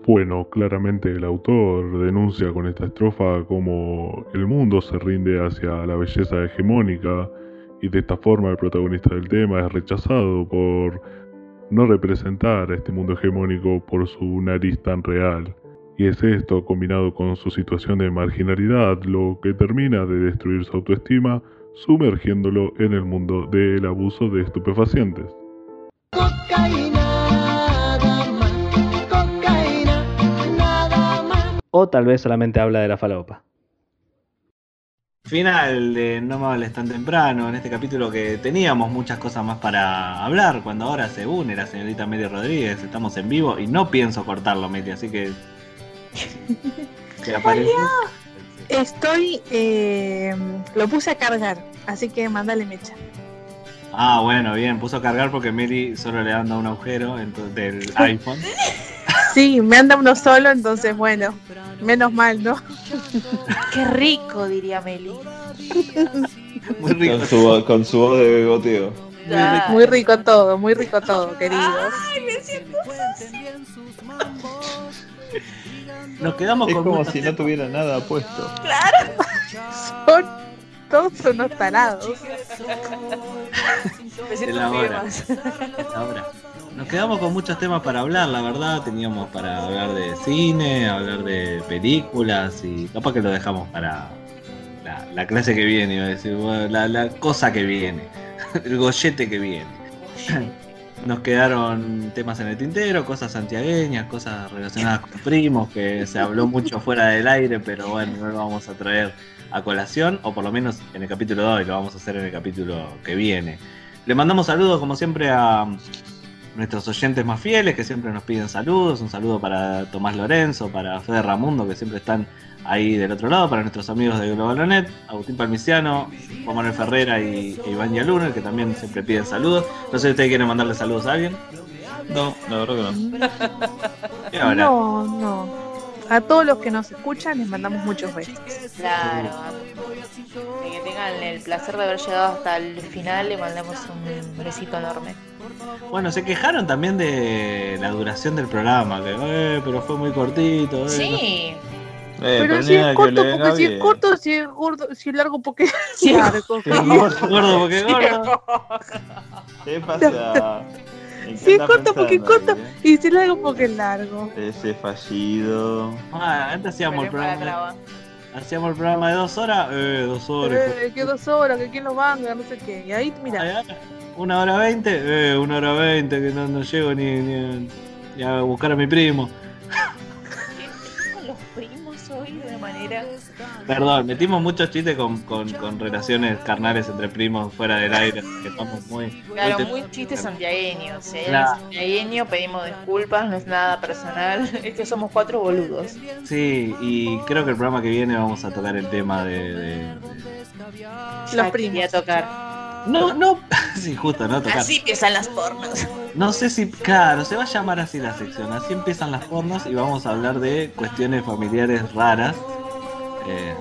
Bueno, claramente el autor denuncia con esta estrofa como el mundo se rinde hacia la belleza hegemónica y de esta forma el protagonista del tema es rechazado por no representar a este mundo hegemónico por su nariz tan real. Y es esto, combinado con su situación de marginalidad, lo que termina de destruir su autoestima, sumergiéndolo en el mundo del abuso de estupefacientes. O tal vez solamente habla de la falopa. Final de No me hables tan temprano, en este capítulo que teníamos muchas cosas más para hablar, cuando ahora se une la señorita Meli Rodríguez, estamos en vivo y no pienso cortarlo, Meli, así que... aparece. Estoy. eh, lo puse a cargar, así que mándale mecha. Ah, bueno, bien, puso a cargar porque Meli solo le anda un agujero entonces, del iPhone. Sí, me anda uno solo, entonces bueno, menos mal, ¿no? Qué rico, diría Meli. Muy rico. Con su, con su voz de beboteo. Muy rico todo, muy rico todo, queridos. Ay, me siento Nos quedamos Es con como si no tuviera nada puesto. Claro. Son todos unos tarados. Me siento. Ahora, nos quedamos con muchos temas para hablar, la verdad. Teníamos para hablar de cine, hablar de películas y capaz que lo dejamos para la, la clase que viene, iba a decir, bueno, la, la cosa que viene, el gollete que viene. Nos quedaron temas en el tintero, cosas santiagueñas, cosas relacionadas con primos, que se habló mucho fuera del aire, pero bueno, no lo vamos a traer a colación, o por lo menos en el capítulo de hoy, lo vamos a hacer en el capítulo que viene. Le mandamos saludos, como siempre, a nuestros oyentes más fieles, que siempre nos piden saludos. Un saludo para Tomás Lorenzo, para Fede Ramundo, que siempre están ahí del otro lado, para nuestros amigos de Globalonet, Agustín Palmiciano, Juan Manuel Ferrera y e Iván Yaluner, que también siempre piden saludos. No sé si ustedes quieren mandarle saludos a alguien. No, la verdad que no. No, no. A todos los que nos escuchan les mandamos muchos besos. Claro. Y que tengan el placer de haber llegado hasta el final, le mandamos un besito enorme. Bueno, se quejaron también de la duración del programa, que eh, pero fue muy cortito. eh, Sí. Eh, Pero si es corto, porque si es corto, si es gordo, si es largo, porque es largo. Gordo, porque gordo. ¿Qué pasa? ¿En qué Si es corto, porque es corto, y si es largo, porque es largo. Ese fallido. Ah, antes hacíamos el programa. Hacíamos el programa de dos horas, eh, dos horas. Eh, que dos horas, que quién los manga, no sé qué. Y ahí, mira. Una hora veinte, eh, una hora veinte, que no, no llego ni, ni, ni a buscar a mi primo. Con los primos hoy de una manera. Perdón, metimos muchos chistes con, con, con relaciones carnales entre primos fuera del aire, que estamos muy... Claro, muy muy chiste santiagueño. Si hay santiagueño, pedimos disculpas, no es nada personal. Es que somos cuatro boludos. Sí, y creo que el programa que viene vamos a tocar el tema de... de- Los primos. a tocar. No, no, sí, justo, no tocar. Así empiezan las pornos. No sé si, claro, se va a llamar así la sección. Así empiezan las pornos y vamos a hablar de cuestiones familiares raras. Eh,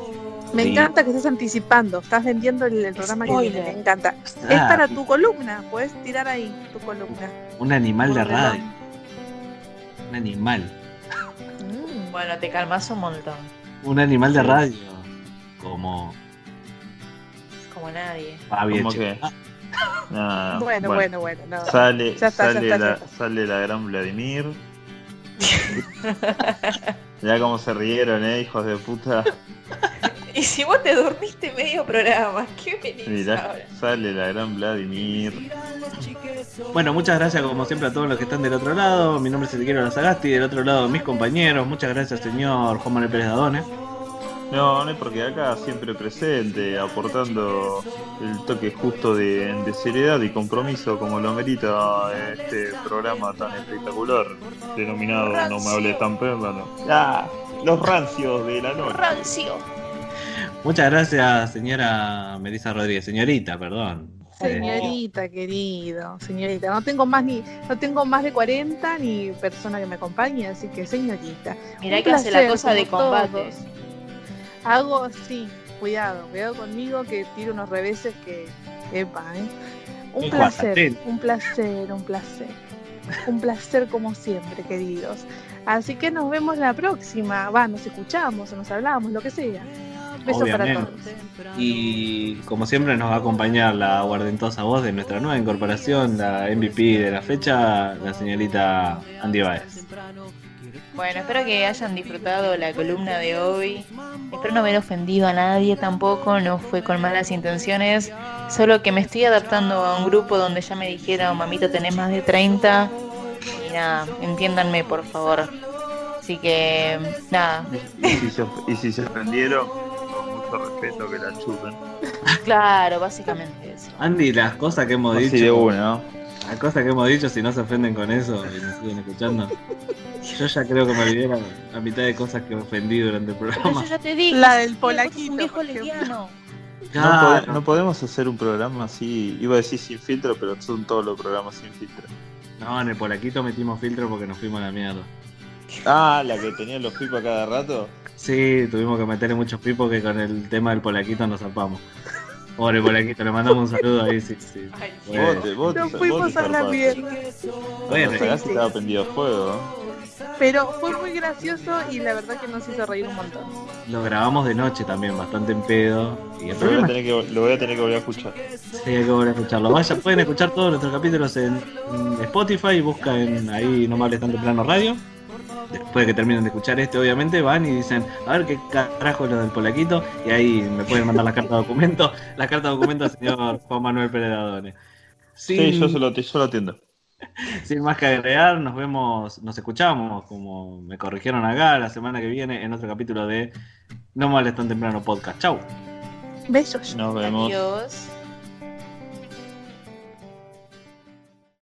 Me sí. encanta que estés anticipando, estás vendiendo el, el programa que viene, me encanta. Es Ah. para tu columna, puedes tirar ahí tu columna. Un animal de radio. Un animal. Bueno, te calmas un montón. Un animal de radio. Como Como nadie. Fabi ¿Cómo Eche- que? Ah, Bueno, bueno, bueno, no. Sale, Ya está, ya sale, está, ya la, sale la gran Vladimir. ya como se rieron, eh, hijos de puta. Y si vos te dormiste medio programa, ¿qué venís Mirá, ahora? sale la gran Vladimir. Bueno, muchas gracias como siempre a todos los que están del otro lado. Mi nombre es Ezequiel Lazagasti, del otro lado mis compañeros. Muchas gracias señor Juan Manuel Pérez Dadone. No, no es porque acá siempre presente, aportando el toque justo de, de seriedad y compromiso como lo merita este programa tan espectacular, denominado No me hable tan perro. Ah, los rancios de la noche. Rancio. Muchas gracias señora Melissa Rodríguez, señorita, perdón. Eh, Señorita, querido, señorita, no tengo más ni, no tengo más de 40 ni persona que me acompañe, así que señorita. Mirá Un que hace la placer, cosa de como combate. todos. Hago así, cuidado, cuidado conmigo que tiro unos reveses que, epa, ¿eh? Un placer, un placer, un placer. Un placer como siempre, queridos. Así que nos vemos la próxima. Va, nos escuchamos o nos hablamos, lo que sea. Beso para todos. Y como siempre nos va a acompañar la guardentosa voz de nuestra nueva incorporación, la MVP de la fecha, la señorita Andy Baez. Bueno, espero que hayan disfrutado la columna de hoy. Espero no haber ofendido a nadie tampoco, no fue con malas intenciones. Solo que me estoy adaptando a un grupo donde ya me dijeron, mamita, tenés más de 30. Y nada, entiéndanme por favor. Así que, nada, Y si se, y si se ofendieron, con mucho respeto que la chupen. claro, básicamente eso. Andy, las cosas que hemos Así dicho. de una, ¿no? Las cosas que hemos dicho, si no se ofenden con eso y nos siguen escuchando. Yo ya creo que me olvidé la, la mitad de cosas que ofendí durante el Pero programa. yo ya te dije, La del polaquito, un viejo. No, Claro. pode- no podemos hacer un programa así, iba a decir sin filtro, pero son todos los programas sin filtro. No, en el polaquito metimos filtro porque nos fuimos a la mierda. Ah, la que tenía los pipos a cada rato. Sí, tuvimos que meterle muchos pipos que con el tema del polaquito nos zapamos. Pobre polaquito, le mandamos un saludo ahí, sí, sí. Bueno, Vos te, vos te, Nos vos fuimos a la mierda. Bueno, Cuando cagaste estaba prendido fuego. Pero fue muy gracioso y la verdad que nos hizo reír un montón. lo grabamos de noche también, bastante en pedo. Y el Lo voy, a tener que, lo voy a tener que volver a escuchar. Sí, hay que volver a escucharlo. Vaya, pueden escuchar todos nuestros capítulos en, en Spotify, buscan ahí No me hables tan temprano radio. Después de que terminen de escuchar este, obviamente, van y dicen, a ver qué carajo es lo del polaquito, y ahí me pueden mandar la carta de documento, la carta de documento al señor Juan Manuel Pérez. Sin, Sí, yo, se lo, yo lo atiendo. sin más que agregar, nos vemos, nos escuchamos, como me corrigieron acá, la semana que viene en otro capítulo de No me hables tan temprano podcast. Chau. Besos. Nos vemos. Adiós.